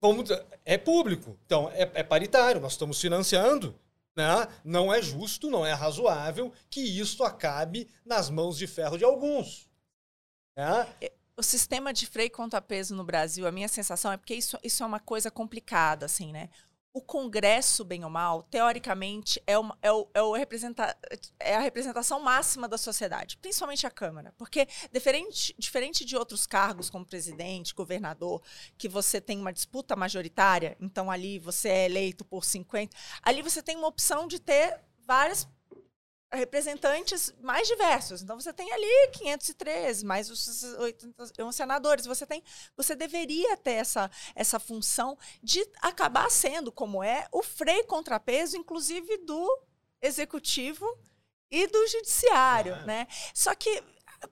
como é público, então é, é paritário, nós estamos financiando. Né? Não é justo, não é razoável que isso acabe nas mãos de ferro de alguns. Né? O sistema de freio contrapeso no Brasil, a minha sensação é porque isso, isso é uma coisa complicada, assim, né? o Congresso, bem ou mal, teoricamente, é, uma, é, o, é, o representa, é a representação máxima da sociedade, principalmente a Câmara. Porque, diferente, diferente de outros cargos, como presidente, governador, que você tem uma disputa majoritária, então ali você é eleito por 50, ali você tem uma opção de ter várias representantes mais diversos. Então você tem ali 513, mais os 81 senadores. Você tem, você deveria ter essa, essa função de acabar sendo, como é, o freio contrapeso, inclusive do executivo e do judiciário, ah. né? Só que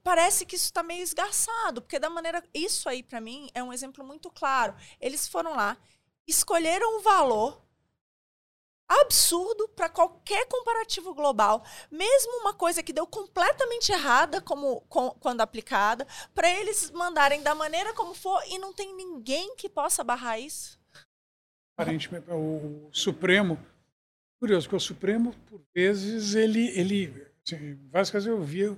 parece que isso está meio esgarçado, porque da maneira isso aí para mim é um exemplo muito claro. Eles foram lá, escolheram o valor absurdo para qualquer comparativo global, mesmo uma coisa que deu completamente errada como com, quando aplicada, para eles mandarem da maneira como for e não tem ninguém que possa barrar isso. Aparentemente, o Supremo, curioso, porque o Supremo, por vezes, ele, ele assim, várias vezes eu vi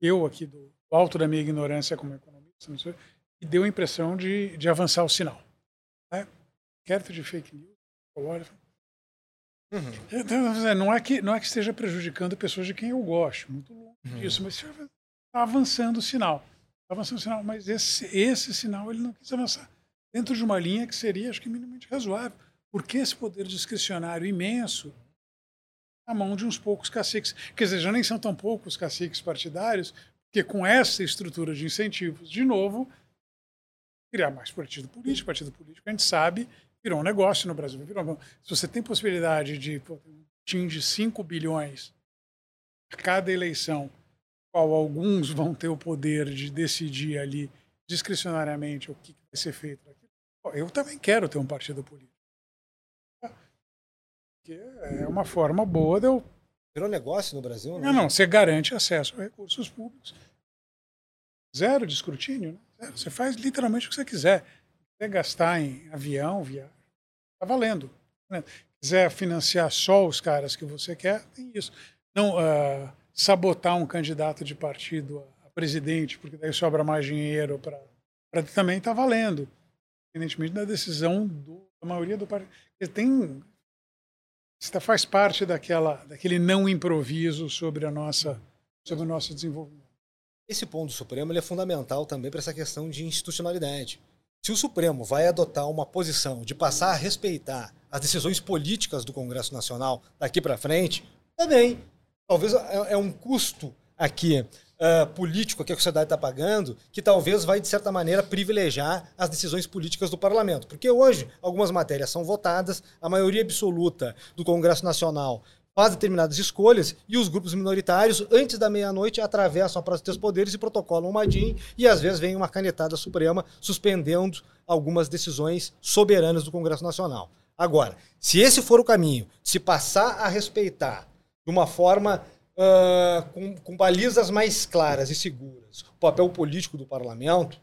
eu aqui do alto da minha ignorância como economista, não sei, e deu a impressão de, de avançar o sinal. Né? Inquérito de fake news, olha, Uhum. Então, não, é que, não é que esteja prejudicando pessoas de quem eu gosto, muito longe uhum. disso, mas está avançando o sinal. Está avançando o sinal, mas esse, esse sinal ele não quis avançar. Dentro de uma linha que seria, acho que, minimamente razoável. Porque esse poder discricionário imenso na mão de uns poucos caciques. Quer dizer, já nem são tão poucos caciques partidários, porque com essa estrutura de incentivos, de novo, criar mais partido político, partido político, a gente sabe virou um negócio no Brasil. Virou, se você tem possibilidade de um de 5 bilhões a cada eleição, qual alguns vão ter o poder de decidir ali discricionariamente o que vai ser feito. Eu também quero ter um partido político. Porque é uma forma boa de eu. Virou negócio no Brasil? Né? Não, não. Você garante acesso a recursos públicos. Zero de escrutínio. Né? Zero. Você faz literalmente o que você quiser. Quer gastar em avião, viagem Está valendo. Né? Quiser financiar só os caras que você quer, tem isso. Não uh, sabotar um candidato de partido a presidente, porque daí sobra mais dinheiro para. Também está valendo, independentemente da decisão do, da maioria do partido. Tem. Isso faz parte daquela, daquele não improviso sobre, a nossa, sobre o nosso desenvolvimento. Esse ponto do Supremo é fundamental também para essa questão de institucionalidade. Se o Supremo vai adotar uma posição de passar a respeitar as decisões políticas do Congresso Nacional daqui para frente, também. Talvez é, é um custo aqui uh, político que a sociedade está pagando, que talvez vai, de certa maneira, privilegiar as decisões políticas do parlamento. Porque hoje algumas matérias são votadas, a maioria absoluta do Congresso Nacional faz determinadas escolhas e os grupos minoritários, antes da meia-noite, atravessam a Praça dos Poderes e protocolam uma DIN e às vezes vem uma canetada suprema suspendendo algumas decisões soberanas do Congresso Nacional. Agora, se esse for o caminho, se passar a respeitar de uma forma uh, com, com balizas mais claras e seguras o papel político do parlamento,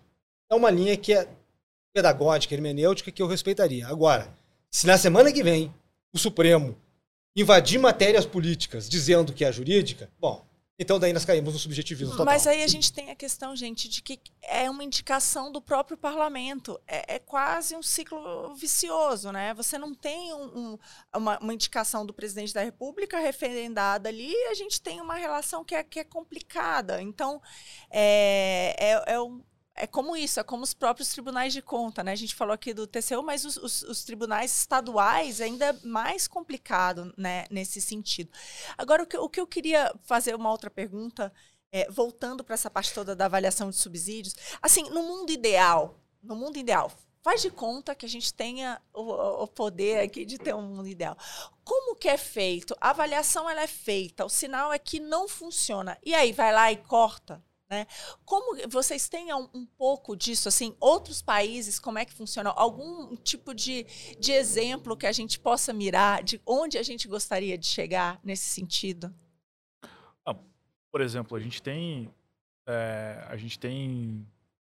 é uma linha que é pedagógica, hermenêutica, que eu respeitaria. Agora, se na semana que vem o Supremo invadir matérias políticas dizendo que é jurídica, bom, então daí nós caímos no subjetivismo total. Mas aí a gente tem a questão, gente, de que é uma indicação do próprio parlamento. É, é quase um ciclo vicioso, né? Você não tem um, um, uma, uma, indicação do presidente da República referendada ali e a gente tem uma relação que é, que é complicada. Então, é, é, é um, é como isso, é como os próprios tribunais de conta, né? A gente falou aqui do TCU, mas os, os, os tribunais estaduais ainda é mais complicado, né, nesse sentido. Agora, o que, o que eu queria fazer uma outra pergunta, é, voltando para essa parte toda da avaliação de subsídios, assim, no mundo ideal, no mundo ideal, faz de conta que a gente tenha o, o, poder aqui de ter um mundo ideal. Como que é feito? A avaliação ela é feita, o sinal é que não funciona. E aí vai lá e corta né? Como vocês têm um, um, pouco disso, assim, outros países, como é que funciona? Algum tipo de, de exemplo que a gente possa mirar de onde a gente gostaria de chegar nesse sentido? Ah, por exemplo, a gente tem. É, a gente tem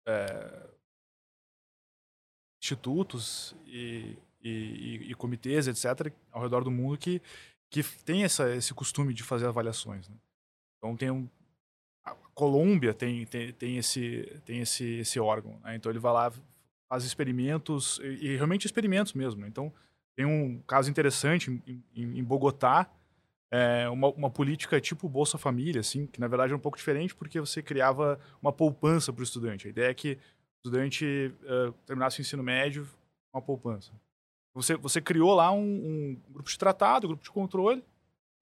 é, institutos e, e, e, comitês, etc., ao redor do mundo que, que tem essa, esse costume de fazer avaliações. Né? Então, tem um, a Colômbia tem, tem, tem, esse, tem esse, esse órgão. Né? Então, ele vai lá, faz experimentos, e, e realmente experimentos mesmo. Né? Então, tem um caso interessante em, em, em Bogotá, é, uma, uma, política tipo Bolsa Família, assim, que na verdade é um pouco diferente porque você criava uma poupança para o estudante. A ideia é que o estudante uh, terminasse o ensino médio uma poupança. Você, você criou lá um, um, grupo de tratado, um grupo de controle,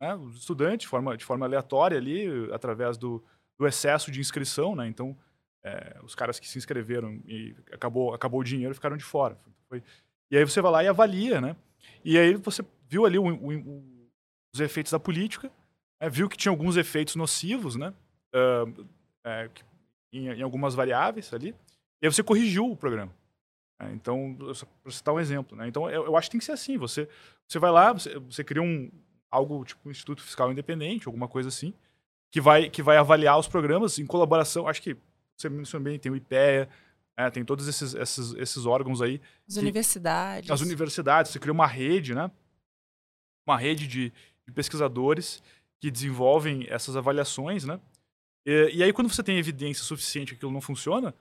né, os estudantes, de forma, de forma aleatória ali, através do, do excesso de inscrição, né? Então, é, os caras que se inscreveram e acabou, acabou o dinheiro ficaram de fora. Foi, e aí você vai lá e avalia, né? E aí você viu ali o, o os efeitos da política, né, viu que tinha alguns efeitos nocivos, né, uh, é, em, em, algumas variáveis ali, e aí você corrigiu o programa. É, então, para citar um exemplo. Né, então, eu, eu, acho que tem que ser assim. Você, você vai lá, você, você cria um, algo tipo um Instituto Fiscal Independente, alguma coisa assim, que vai, que vai avaliar os programas em colaboração. Acho que você mencionou bem, tem o IPEA, é, tem todos esses, esses, esses órgãos aí. As que, universidades. As universidades, você cria uma rede, né? Uma rede de, de pesquisadores que desenvolvem essas avaliações, né? E, e, aí, quando você tem evidência suficiente que aquilo não funciona,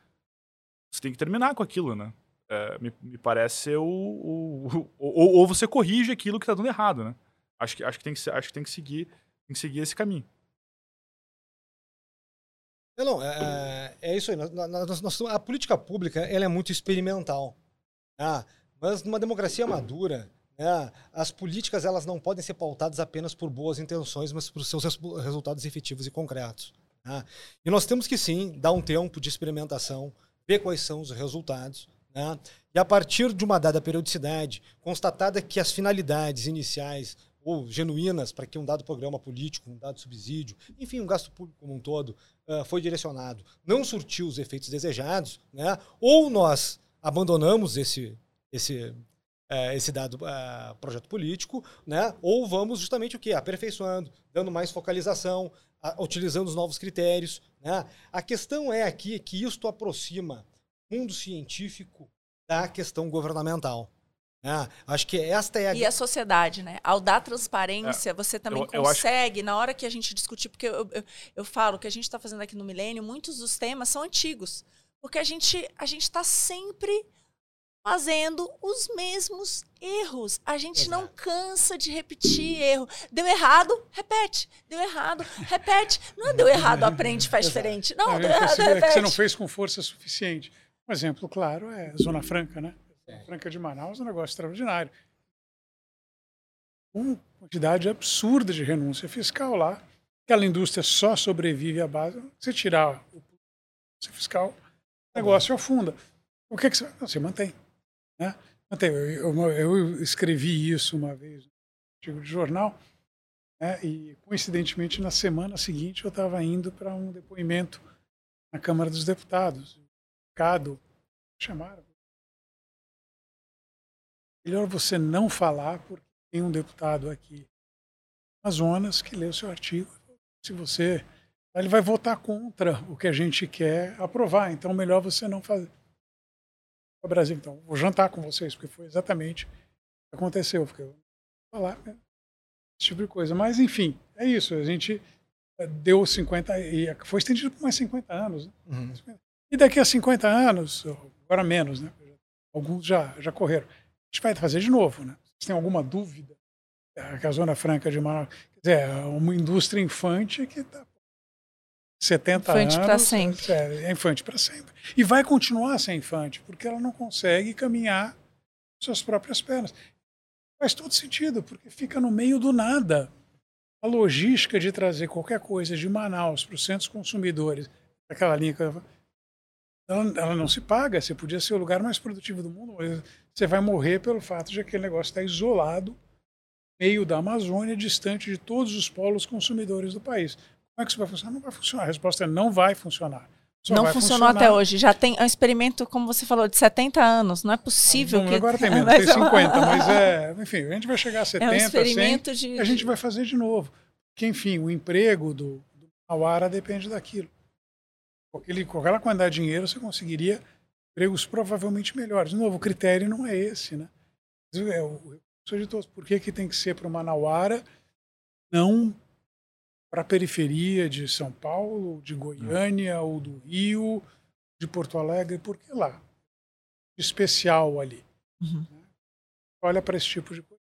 você tem que terminar com aquilo, né? É, me, me, parece ser o. o, o ou, ou, você corrige aquilo que está dando errado, né? Acho que, acho que, tem, que, acho que tem, que seguir, tem que seguir esse caminho. Não, não é, é isso aí. Nós, nós, a política pública ela é muito experimental. Ah, mas numa democracia madura, né? As políticas elas não podem ser pautadas apenas por boas intenções, mas por seus resultados efetivos e concretos. Né? E nós temos que sim dar um tempo de experimentação, ver quais são os resultados. Né? E a partir de uma dada periodicidade, constatada que as finalidades iniciais ou genuínas para que um dado programa político, um dado subsídio, enfim, um gasto público como um todo, uh, foi direcionado, não surtiu os efeitos desejados, né? ou nós abandonamos esse, esse é, esse dado é, projeto político, né? ou vamos justamente o quê? Aperfeiçoando, dando mais focalização, a, utilizando os novos critérios. Né? A questão é aqui que isto aproxima mundo científico da questão governamental. Né? Acho que esta é a... E a sociedade, né? Ao dar transparência, é, você também eu, consegue, eu acho... na hora que a gente discutir, porque eu, eu, eu falo que a gente está fazendo aqui no Milênio, muitos dos temas são antigos. Porque a gente a está sempre fazendo os mesmos erros. A gente Exato. não cansa de repetir erro. Deu errado, repete. Deu errado, repete. Não é deu errado, aprende, faz Exato. diferente. Não, não deu errado, repete. É que você não fez com força suficiente. Um exemplo claro é a Zona Franca, né? Zona Franca de Manaus é um negócio extraordinário. Uma quantidade absurda de renúncia fiscal lá. Aquela indústria só sobrevive à base. Você tirar o fiscal, o tá negócio afunda. O que, que você, você mantém? Né? Eu, eu, eu, escrevi isso uma vez no artigo de jornal, né? e coincidentemente na semana seguinte eu estava indo para um depoimento na Câmara dos Deputados. Cado chamaram. Melhor você não falar, porque tem um deputado aqui Amazonas que lê o seu artigo. Se você. Ele vai votar contra o que a gente quer aprovar, então melhor você não fazer o Brasil. Então, vou jantar com vocês, porque foi exatamente o que aconteceu. Porque eu vou falar né? esse tipo de coisa. Mas, enfim, é isso. A gente eh, deu 50, e foi estendido por mais 50 anos. Né? Uhum. E daqui a 50 anos, agora menos, né? alguns já, já correram, gente vai fazer de novo. Né? Se tem alguma dúvida, que a Zona Franca de Manaus, quer dizer, é uma indústria infante que está 70 infante anos. Infante para sempre. É, é infante para sempre. E vai continuar a ser infante, porque ela não consegue caminhar suas próprias pernas. Faz todo sentido, porque fica no meio do nada. A logística de trazer qualquer coisa de Manaus para os centros consumidores, aquela linha que ela, ela não se paga. Você podia ser o lugar mais produtivo do mundo, mas você vai morrer pelo fato de aquele negócio estar isolado, meio da Amazônia, distante de todos os polos consumidores do país. Como é que isso vai funcionar? Não vai funcionar. A resposta é não vai funcionar. Só não funcionou funcionar. até hoje. Já tem um experimento, como você falou, de 70 anos. Não é possível não, que... Agora tem menos, tem 50. mas, é, enfim, a gente vai chegar a 70, é um experimento 100, de... a gente vai fazer de novo. Porque, enfim, o emprego do, do depende daquilo. Com aquela quantidade de dinheiro, você conseguiria empregos provavelmente melhores. De novo, o critério não é esse, né? É o de todos. Por que, que tem que ser para o Manauara, não para a periferia de São Paulo, de Goiânia, ou do Rio, de Porto Alegre? Por que lá? Especial ali. Uhum. Olha para esse tipo de coisa.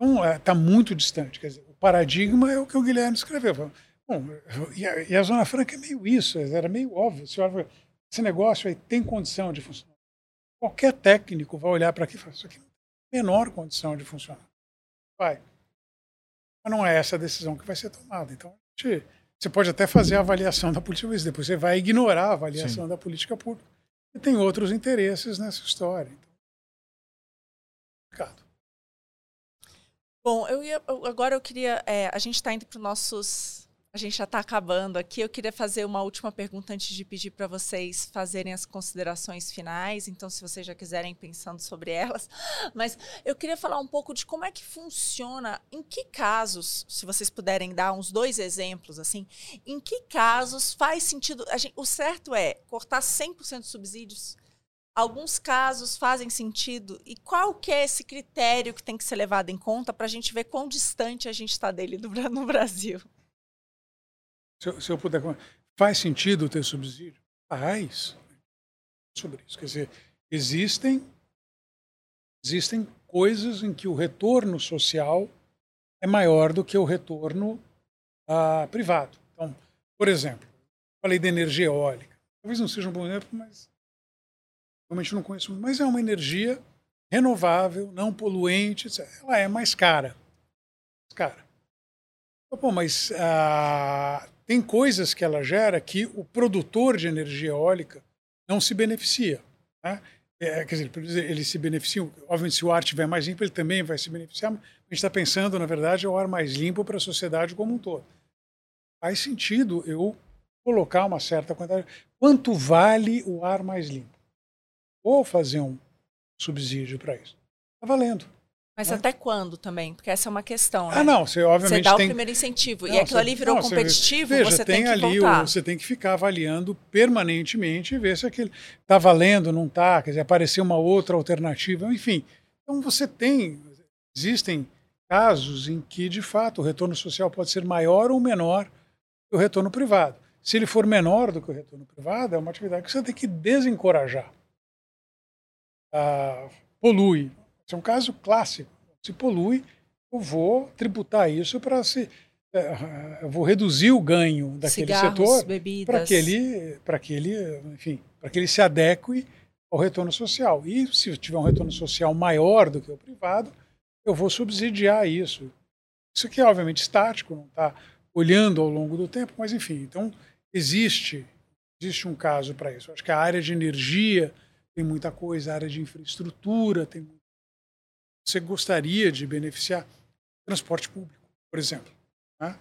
Então, está é, muito distante. Quer dizer, o paradigma é o que o Guilherme escreveu. Bom, e a, e a Zona Franca é meio isso, era meio óbvio. Você olha, esse negócio aí tem condição de funcionar. Qualquer técnico vai olhar para aqui e falar, isso aqui não tem a menor condição de funcionar. Vai. Mas não é essa a decisão que vai ser tomada. Então, gente, você pode até fazer a avaliação da política, mas depois você vai ignorar a avaliação Sim. da política pública. E tem outros interesses nessa história. Então, Bom, eu ia, agora eu queria. É, a gente está indo para os nossos. A gente já está acabando aqui. Eu queria fazer uma última pergunta antes de pedir para vocês fazerem as considerações finais. Então, se vocês já quiserem pensando sobre elas. Mas eu queria falar um pouco de como é que funciona, em que casos, se vocês puderem dar uns dois exemplos, assim, em que casos faz sentido. Gente, o certo é cortar 100% dos subsídios alguns casos fazem sentido e qual que é esse critério que tem que ser levado em conta para a gente ver quão distante a gente está dele no Brasil? Se eu, se eu, puder, faz sentido ter subsídio? Faz. Sobre isso, quer dizer, existem existem coisas em que o retorno social é maior do que o retorno uh, privado. Então, por exemplo, falei de energia eólica. Talvez não seja um bom exemplo, mas realmente não conheço muito, mas é uma energia renovável, não poluente, etc. ela é mais cara. Mais cara. Bom, mas ah, tem coisas que ela gera que o produtor de energia eólica não se beneficia. Né? É, quer dizer, ele se beneficia, obviamente, se o ar estiver mais limpo, ele também vai se beneficiar, mas a gente está pensando, na verdade, é o ar mais limpo para a sociedade como um todo. Faz sentido eu colocar uma certa quantidade. Quanto vale o ar mais limpo? ou fazer um subsídio para isso. Está valendo. Mas né? até quando também? Porque essa é uma questão, né? Ah, não, você obviamente Você dá tem... o primeiro incentivo não, e aquilo você... ali virou não, competitivo, você, veja, você tem, tem que ali. O... Você tem que ficar avaliando permanentemente e ver se aquele está valendo, não está, quer dizer, aparecer uma outra alternativa, enfim. Então você tem, existem casos em que, de fato, o retorno social pode ser maior ou menor que o retorno privado. Se ele for menor do que o retorno privado, é uma atividade que você tem que desencorajar ah, polui. Esse é um caso clássico. Se polui, eu vou tributar isso para se. Eh, eu vou reduzir o ganho daquele Cigarros, setor para que ele, para que ele, enfim, para que ele se adeque ao retorno social. E se tiver um retorno social maior do que o privado, eu vou subsidiar isso. Isso aqui é obviamente estático, não está olhando ao longo do tempo, mas enfim, então existe existe um caso para isso. Acho que a área de energia tem muita coisa, área de infraestrutura, tem você gostaria de beneficiar transporte público, por exemplo. Né?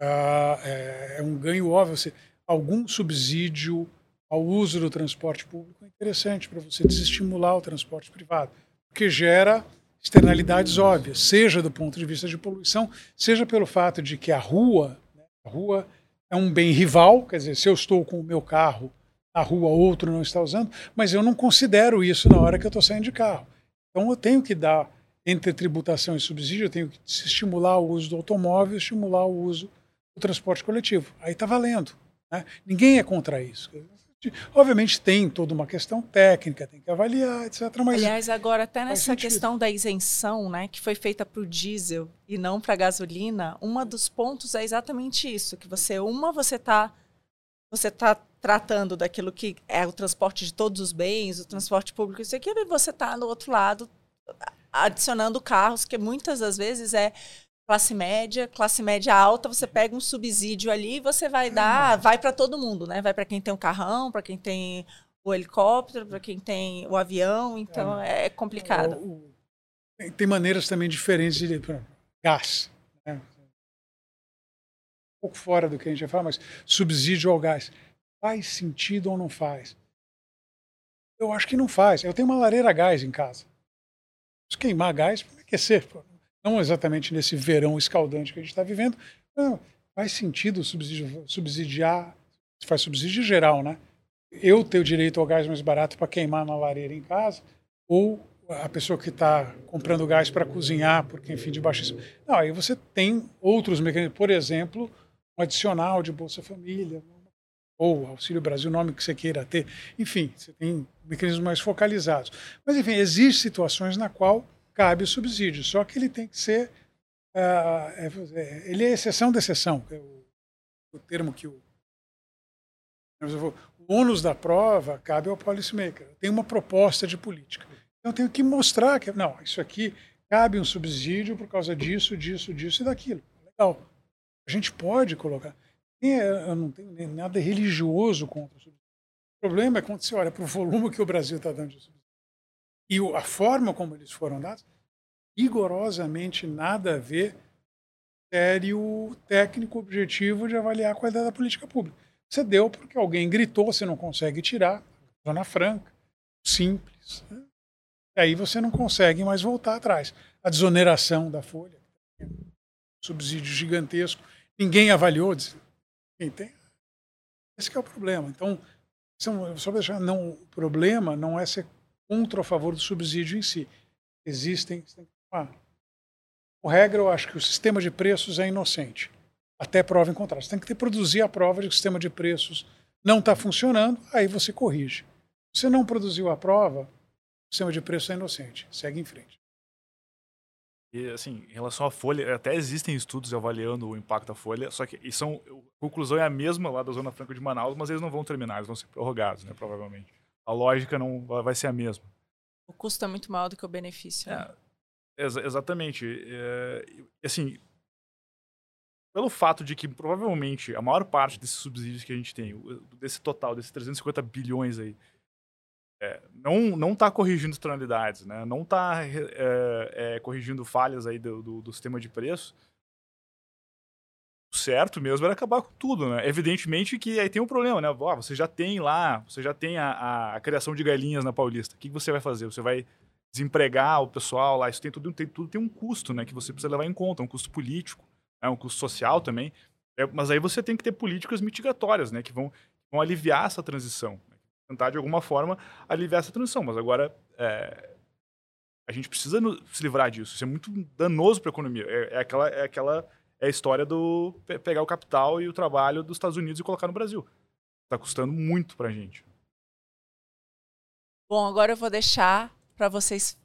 Ah, é, é, um ganho óbvio. Você, algum subsídio ao uso do transporte público é interessante para você desestimular o transporte privado, porque gera externalidades óbvias, seja do ponto de vista de poluição, seja pelo fato de que a rua, né, a rua é um bem rival, quer dizer, se eu estou com o meu carro na rua outro não está usando, mas eu não considero isso na hora que eu estou saindo de carro. Então eu tenho que dar, entre tributação e subsídio, eu tenho que estimular o uso do automóvel, estimular o uso do transporte coletivo. Aí está valendo. Né? Ninguém é contra isso. Obviamente tem toda uma questão técnica, tem que avaliar, etc. Mas Aliás, agora até nessa questão da isenção, né, que foi feita para o diesel e não para a gasolina, um dos pontos é exatamente isso, que você uma você está você está tratando daquilo que é o transporte de todos os bens, o transporte público, isso aqui, e você está no outro lado adicionando carros, que muitas das vezes é classe média, classe média alta, você pega um subsídio ali e você vai dar, vai para todo mundo, né? Vai para quem tem o carrão, para quem tem o helicóptero, para quem tem o avião, então é, é complicado. tem maneiras também diferentes de gás. Né? Um pouco fora do que a gente já fala, mas subsídio ao gás faz sentido ou não faz? Eu acho que não faz. Eu tenho uma lareira a gás em casa. Queimar gás, para aquecer. Não exatamente nesse verão escaldante que a gente está vivendo. Não, faz sentido subsidiar, faz subsídio geral, né? Eu ter o direito ao gás mais barato para queimar na lareira em casa, ou a pessoa que está comprando gás para cozinhar, porque, enfim, de baixíssimo. Não, aí você tem outros mecanismos, por exemplo, um adicional de Bolsa Família, ou Auxílio Brasil, nome que você queira ter. Enfim, você tem mecanismos mais focalizados. Mas, enfim, existem situações na qual cabe o subsídio, só que ele tem que ser. Uh, é, ele é exceção da exceção, é o, o termo que o. O ônus da prova cabe ao policymaker. Tem uma proposta de política. Então, eu tenho que mostrar que, não, isso aqui cabe um subsídio por causa disso, disso, disso e daquilo. Legal. A gente pode colocar. Eu não tenho nada religioso contra o subsídio. O problema é quando você olha para o volume que o Brasil está dando de subsídio e a forma como eles foram dados, rigorosamente nada a ver sério técnico objetivo de avaliar a qualidade da política pública. Você deu porque alguém gritou, você não consegue tirar, zona franca, simples. Né? Aí você não consegue mais voltar atrás. A desoneração da folha, subsídio gigantesco, ninguém avaliou, tem. Esse é o problema. Então, só para deixar, não, o problema não é ser contra ou a favor do subsídio em si. Existem. Ah, regra, eu acho que o sistema de preços é inocente, até prova em contrário. Você tem que ter, produzir a prova de que o sistema de preços não está funcionando, aí você corrige. Se você não produziu a prova, o sistema de preços é inocente. Segue em frente. E, assim, em relação à folha, até existem estudos avaliando o impacto da folha, só que são, a conclusão é a mesma lá da Zona Franca de Manaus, mas eles não vão terminar, eles vão ser prorrogados, né, provavelmente. A lógica não vai ser a mesma. O custo é muito maior do que o benefício. Né? É, ex exatamente. É, assim, pelo fato de que provavelmente a maior parte desses subsídios que a gente tem, desse total, desses 350 bilhões aí, é, não não está corrigindo externalidades, né? não está é, é, corrigindo falhas aí do, do, do, sistema de preço. O certo mesmo era acabar com tudo, né? Evidentemente que aí tem um problema, né? Você já tem lá, você já tem a, a, a, criação de galinhas na Paulista. O que, que você vai fazer? Você vai desempregar o pessoal lá? Isso tem tudo, tem tudo tem um custo, né? Que você precisa levar em conta, um custo político, é um custo social também. É, mas aí você tem que ter políticas mitigatórias, né? Que vão, vão aliviar essa transição tentar de alguma forma aliviar essa transição. Mas agora é, a gente precisa se livrar disso. Isso é muito danoso para a economia. É, é, aquela, é aquela é a história do pe pegar o capital e o trabalho dos Estados Unidos e colocar no Brasil. Está custando muito para a gente. Bom, agora eu vou deixar para vocês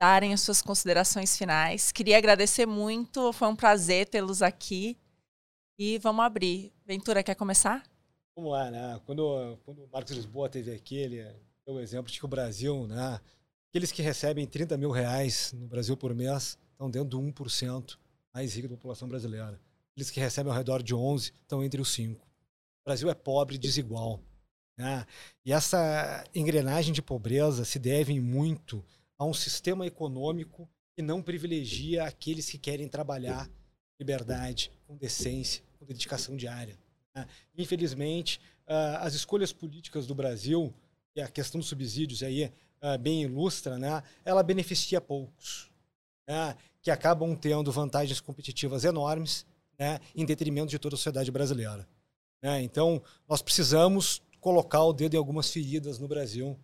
darem as suas considerações finais. Queria agradecer muito, foi um prazer tê-los aqui. E vamos abrir. Ventura, quer começar? Vamos lá, né? Quando, quando o Marcos Lisboa teve aqui, ele deu o exemplo de que o Brasil, né? Aqueles que recebem 30 mil reais no Brasil por mês estão dentro do 1% mais rico da população brasileira. Aqueles que recebem ao redor de 11 estão entre os 5. O Brasil é pobre e desigual. Né? E essa engrenagem de pobreza se deve muito a um sistema econômico que não privilegia aqueles que querem trabalhar liberdade, com decência, com dedicação diária. Né? Infelizmente, uh, as escolhas políticas do Brasil, e a questão dos subsídios aí uh, bem ilustra, né? ela beneficia poucos, né? que acabam tendo vantagens competitivas enormes né? em detrimento de toda a sociedade brasileira. Né? Então, nós precisamos colocar o dedo em algumas feridas no Brasil.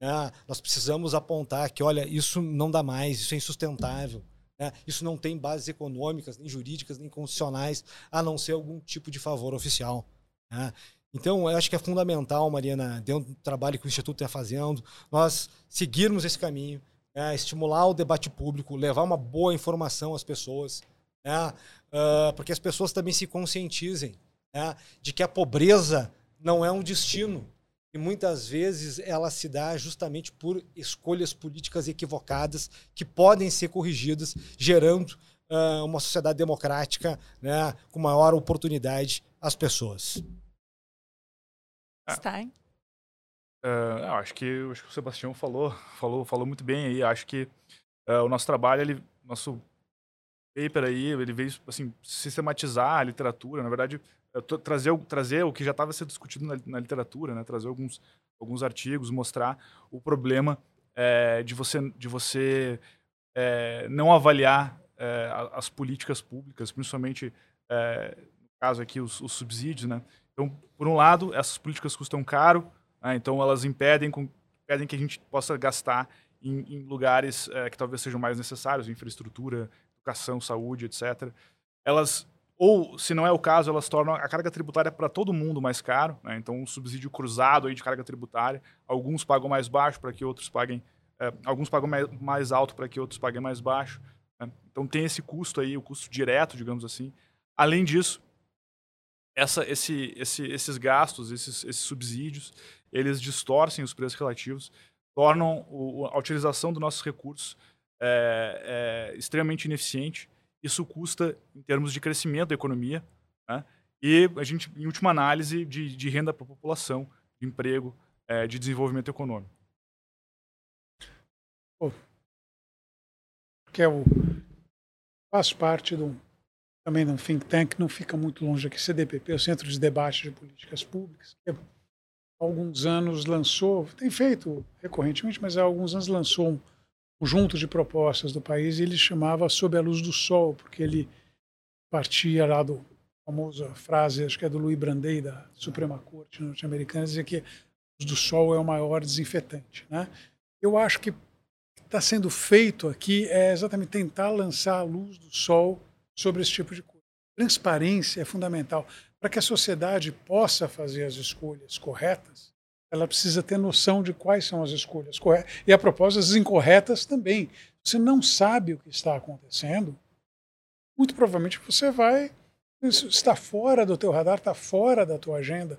Né? Nós precisamos apontar que, olha, isso não dá mais, isso é insustentável. Né? Isso não tem bases econômicas, nem jurídicas, nem constitucionais, a não ser algum tipo de favor oficial. Né? Então, eu acho que é fundamental, Marina, dentro do trabalho que o Instituto está fazendo, nós seguirmos esse caminho, né? estimular o debate público, levar uma boa informação às pessoas, né? uh, porque as pessoas também se conscientizem né? de que a pobreza não é um destino, e muitas vezes ela se dá justamente por escolhas políticas equivocadas que podem ser corrigidas, gerando uh, uma sociedade democrática né, com maior oportunidade às pessoas. Stein? Uh, acho que, acho que o Sebastião falou, falou, falou muito bem aí. Acho que uh, o nosso trabalho, ele, nosso paper aí, ele veio assim sistematizar a literatura. Na verdade, trazer, trazer o que já estava sendo discutido na, na, literatura, né? trazer alguns, alguns artigos, mostrar o problema é, de você, de você é, não avaliar é, as políticas públicas, principalmente no caso aqui, os, os subsídios, né? Então, por um lado, essas políticas custam caro, né? então elas impedem, com, impedem que a gente possa gastar em, em lugares que talvez sejam mais necessários, infraestrutura, educação, saúde, etc. Elas ou, se não é o caso, elas tornam a carga tributária para todo mundo mais caro. Né? Então, um subsídio cruzado aí de carga tributária. Alguns pagam mais baixo para que outros paguem. É, alguns pagam mais, alto para que outros paguem mais baixo. Né? Então, tem esse custo aí, o custo direto, digamos assim. Além disso, essa, esse, esse, esses gastos, esses, esses subsídios, eles distorcem os preços relativos, tornam o, a utilização dos nossos recursos é, é, extremamente ineficiente isso custa em termos de crescimento da economia, né? e a gente, em última análise, de, de renda para a população, de emprego, é, de desenvolvimento econômico. que é o faz parte do também de um think tank, não fica muito longe aqui, CDPP, o Centro de Debate de Políticas Públicas, que há alguns anos lançou, tem feito recorrentemente, mas há alguns anos lançou um conjunto de propostas do país ele chamava Sob a Luz do Sol, porque ele partia lá do famosa frase, acho que é do Louis Brandeis, da Suprema Corte norte-americana, dizia que a luz do sol é o maior desinfetante. Né? Eu acho que está sendo feito aqui é exatamente tentar lançar a luz do sol sobre esse tipo de coisa. Transparência é fundamental. Para que a sociedade possa fazer as escolhas corretas, ela precisa ter noção de quais são as escolhas corretas. E a propósito, as incorretas também. Você não sabe o que está acontecendo, muito provavelmente você vai está fora do teu radar, está fora da tua agenda.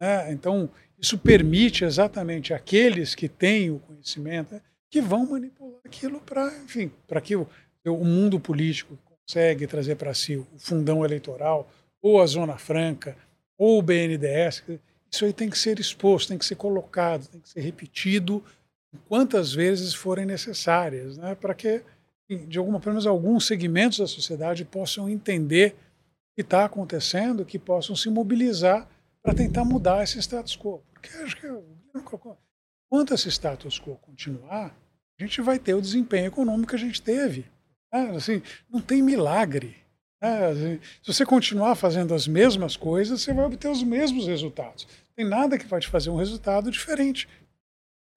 Né? Então, isso permite exatamente aqueles que têm o conhecimento né, que vão manipular aquilo para, enfim, para que o, o mundo político consegue trazer para si o fundão eleitoral, ou a Zona Franca, ou o BNDES. Isso aí tem que ser exposto, tem que ser colocado, tem que ser repetido quantas vezes forem necessárias, né? para que, de alguma, menos alguns segmentos da sociedade possam entender o que está acontecendo, que possam se mobilizar para tentar mudar esse status quo. Porque acho que enquanto esse status quo continuar, a gente vai ter o desempenho econômico que a gente teve. Né? Assim, não tem milagre. Assim, se você continuar fazendo as mesmas coisas, você vai obter os mesmos resultados tem nada que vai te fazer um resultado diferente.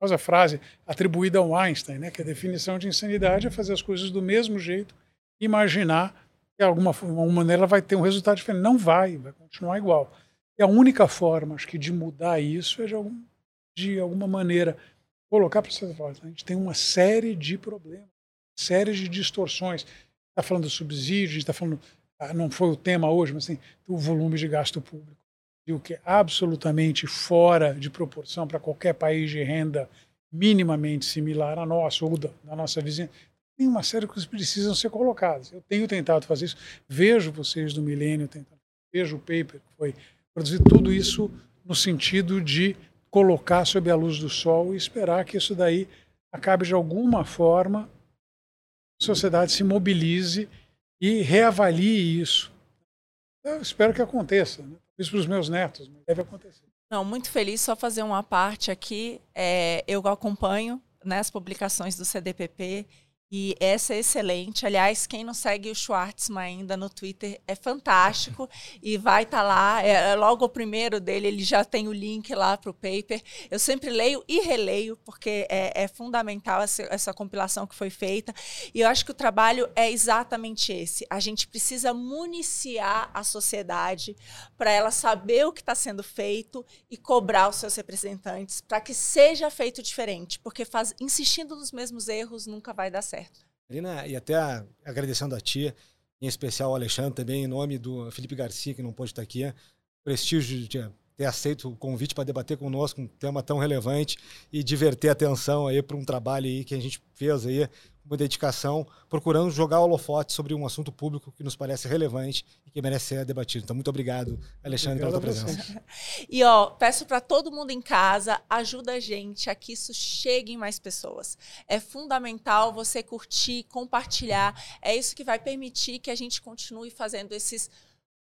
Mas a frase atribuída ao Einstein, né, que a definição de insanidade é fazer as coisas do mesmo jeito, imaginar que alguma, alguma maneira vai ter um resultado diferente. Não vai, vai continuar igual. E a única forma, acho que, de mudar isso é de, algum, de alguma maneira colocar para você a gente tem uma série de problemas, série de distorções. Está falando do subsídio, está falando, ah, não foi o tema hoje, mas assim, o volume de gasto público o que é absolutamente fora de proporção para qualquer país de renda minimamente similar a nosso ou da, da nossa vizinha. Tem uma série de coisas que precisam ser colocadas. Eu tenho tentado fazer isso, vejo vocês do Milênio tentando, vejo o paper que foi produzido, tudo isso no sentido de colocar sob a luz do sol e esperar que isso daí acabe de alguma forma, a sociedade se mobilize e reavalie isso. Eu espero que aconteça. Né? Isso para os meus netos, deve acontecer. Não, muito feliz. Só fazer uma parte aqui. É, eu acompanho né, as publicações do CDPP e essa é excelente. Aliás, quem não segue o Schwartzman ainda no Twitter é fantástico e vai estar tá lá. É, é, logo o primeiro dele, ele já tem o link lá para o paper. Eu sempre leio e releio, porque é, é fundamental essa, essa, compilação que foi feita. E eu acho que o trabalho é exatamente esse. A gente precisa municiar a sociedade para ela saber o que está sendo feito e cobrar os seus representantes para que seja feito diferente, porque faz, insistindo nos mesmos erros nunca vai dar certo certo. Marina, e até agradecendo a tia, em especial ao Alexandre também, em nome do Felipe Garcia, que não pôde estar aqui, prestígio de ter aceito o convite para debater conosco um tema tão relevante e diverter a atenção aí para um trabalho aí que a gente fez aí uma dedicação, procurando jogar holofote sobre um assunto público que nos parece relevante e que merece ser debatido. Então, muito obrigado, Alexandre, obrigado pela tua presença. E ó, peço para todo mundo em casa, ajuda a gente a que isso chegue em mais pessoas. É fundamental você curtir, compartilhar. É isso que vai permitir que a gente continue fazendo esses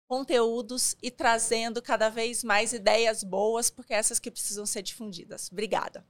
conteúdos e trazendo cada vez mais ideias boas, porque essas que precisam ser difundidas. Obrigada.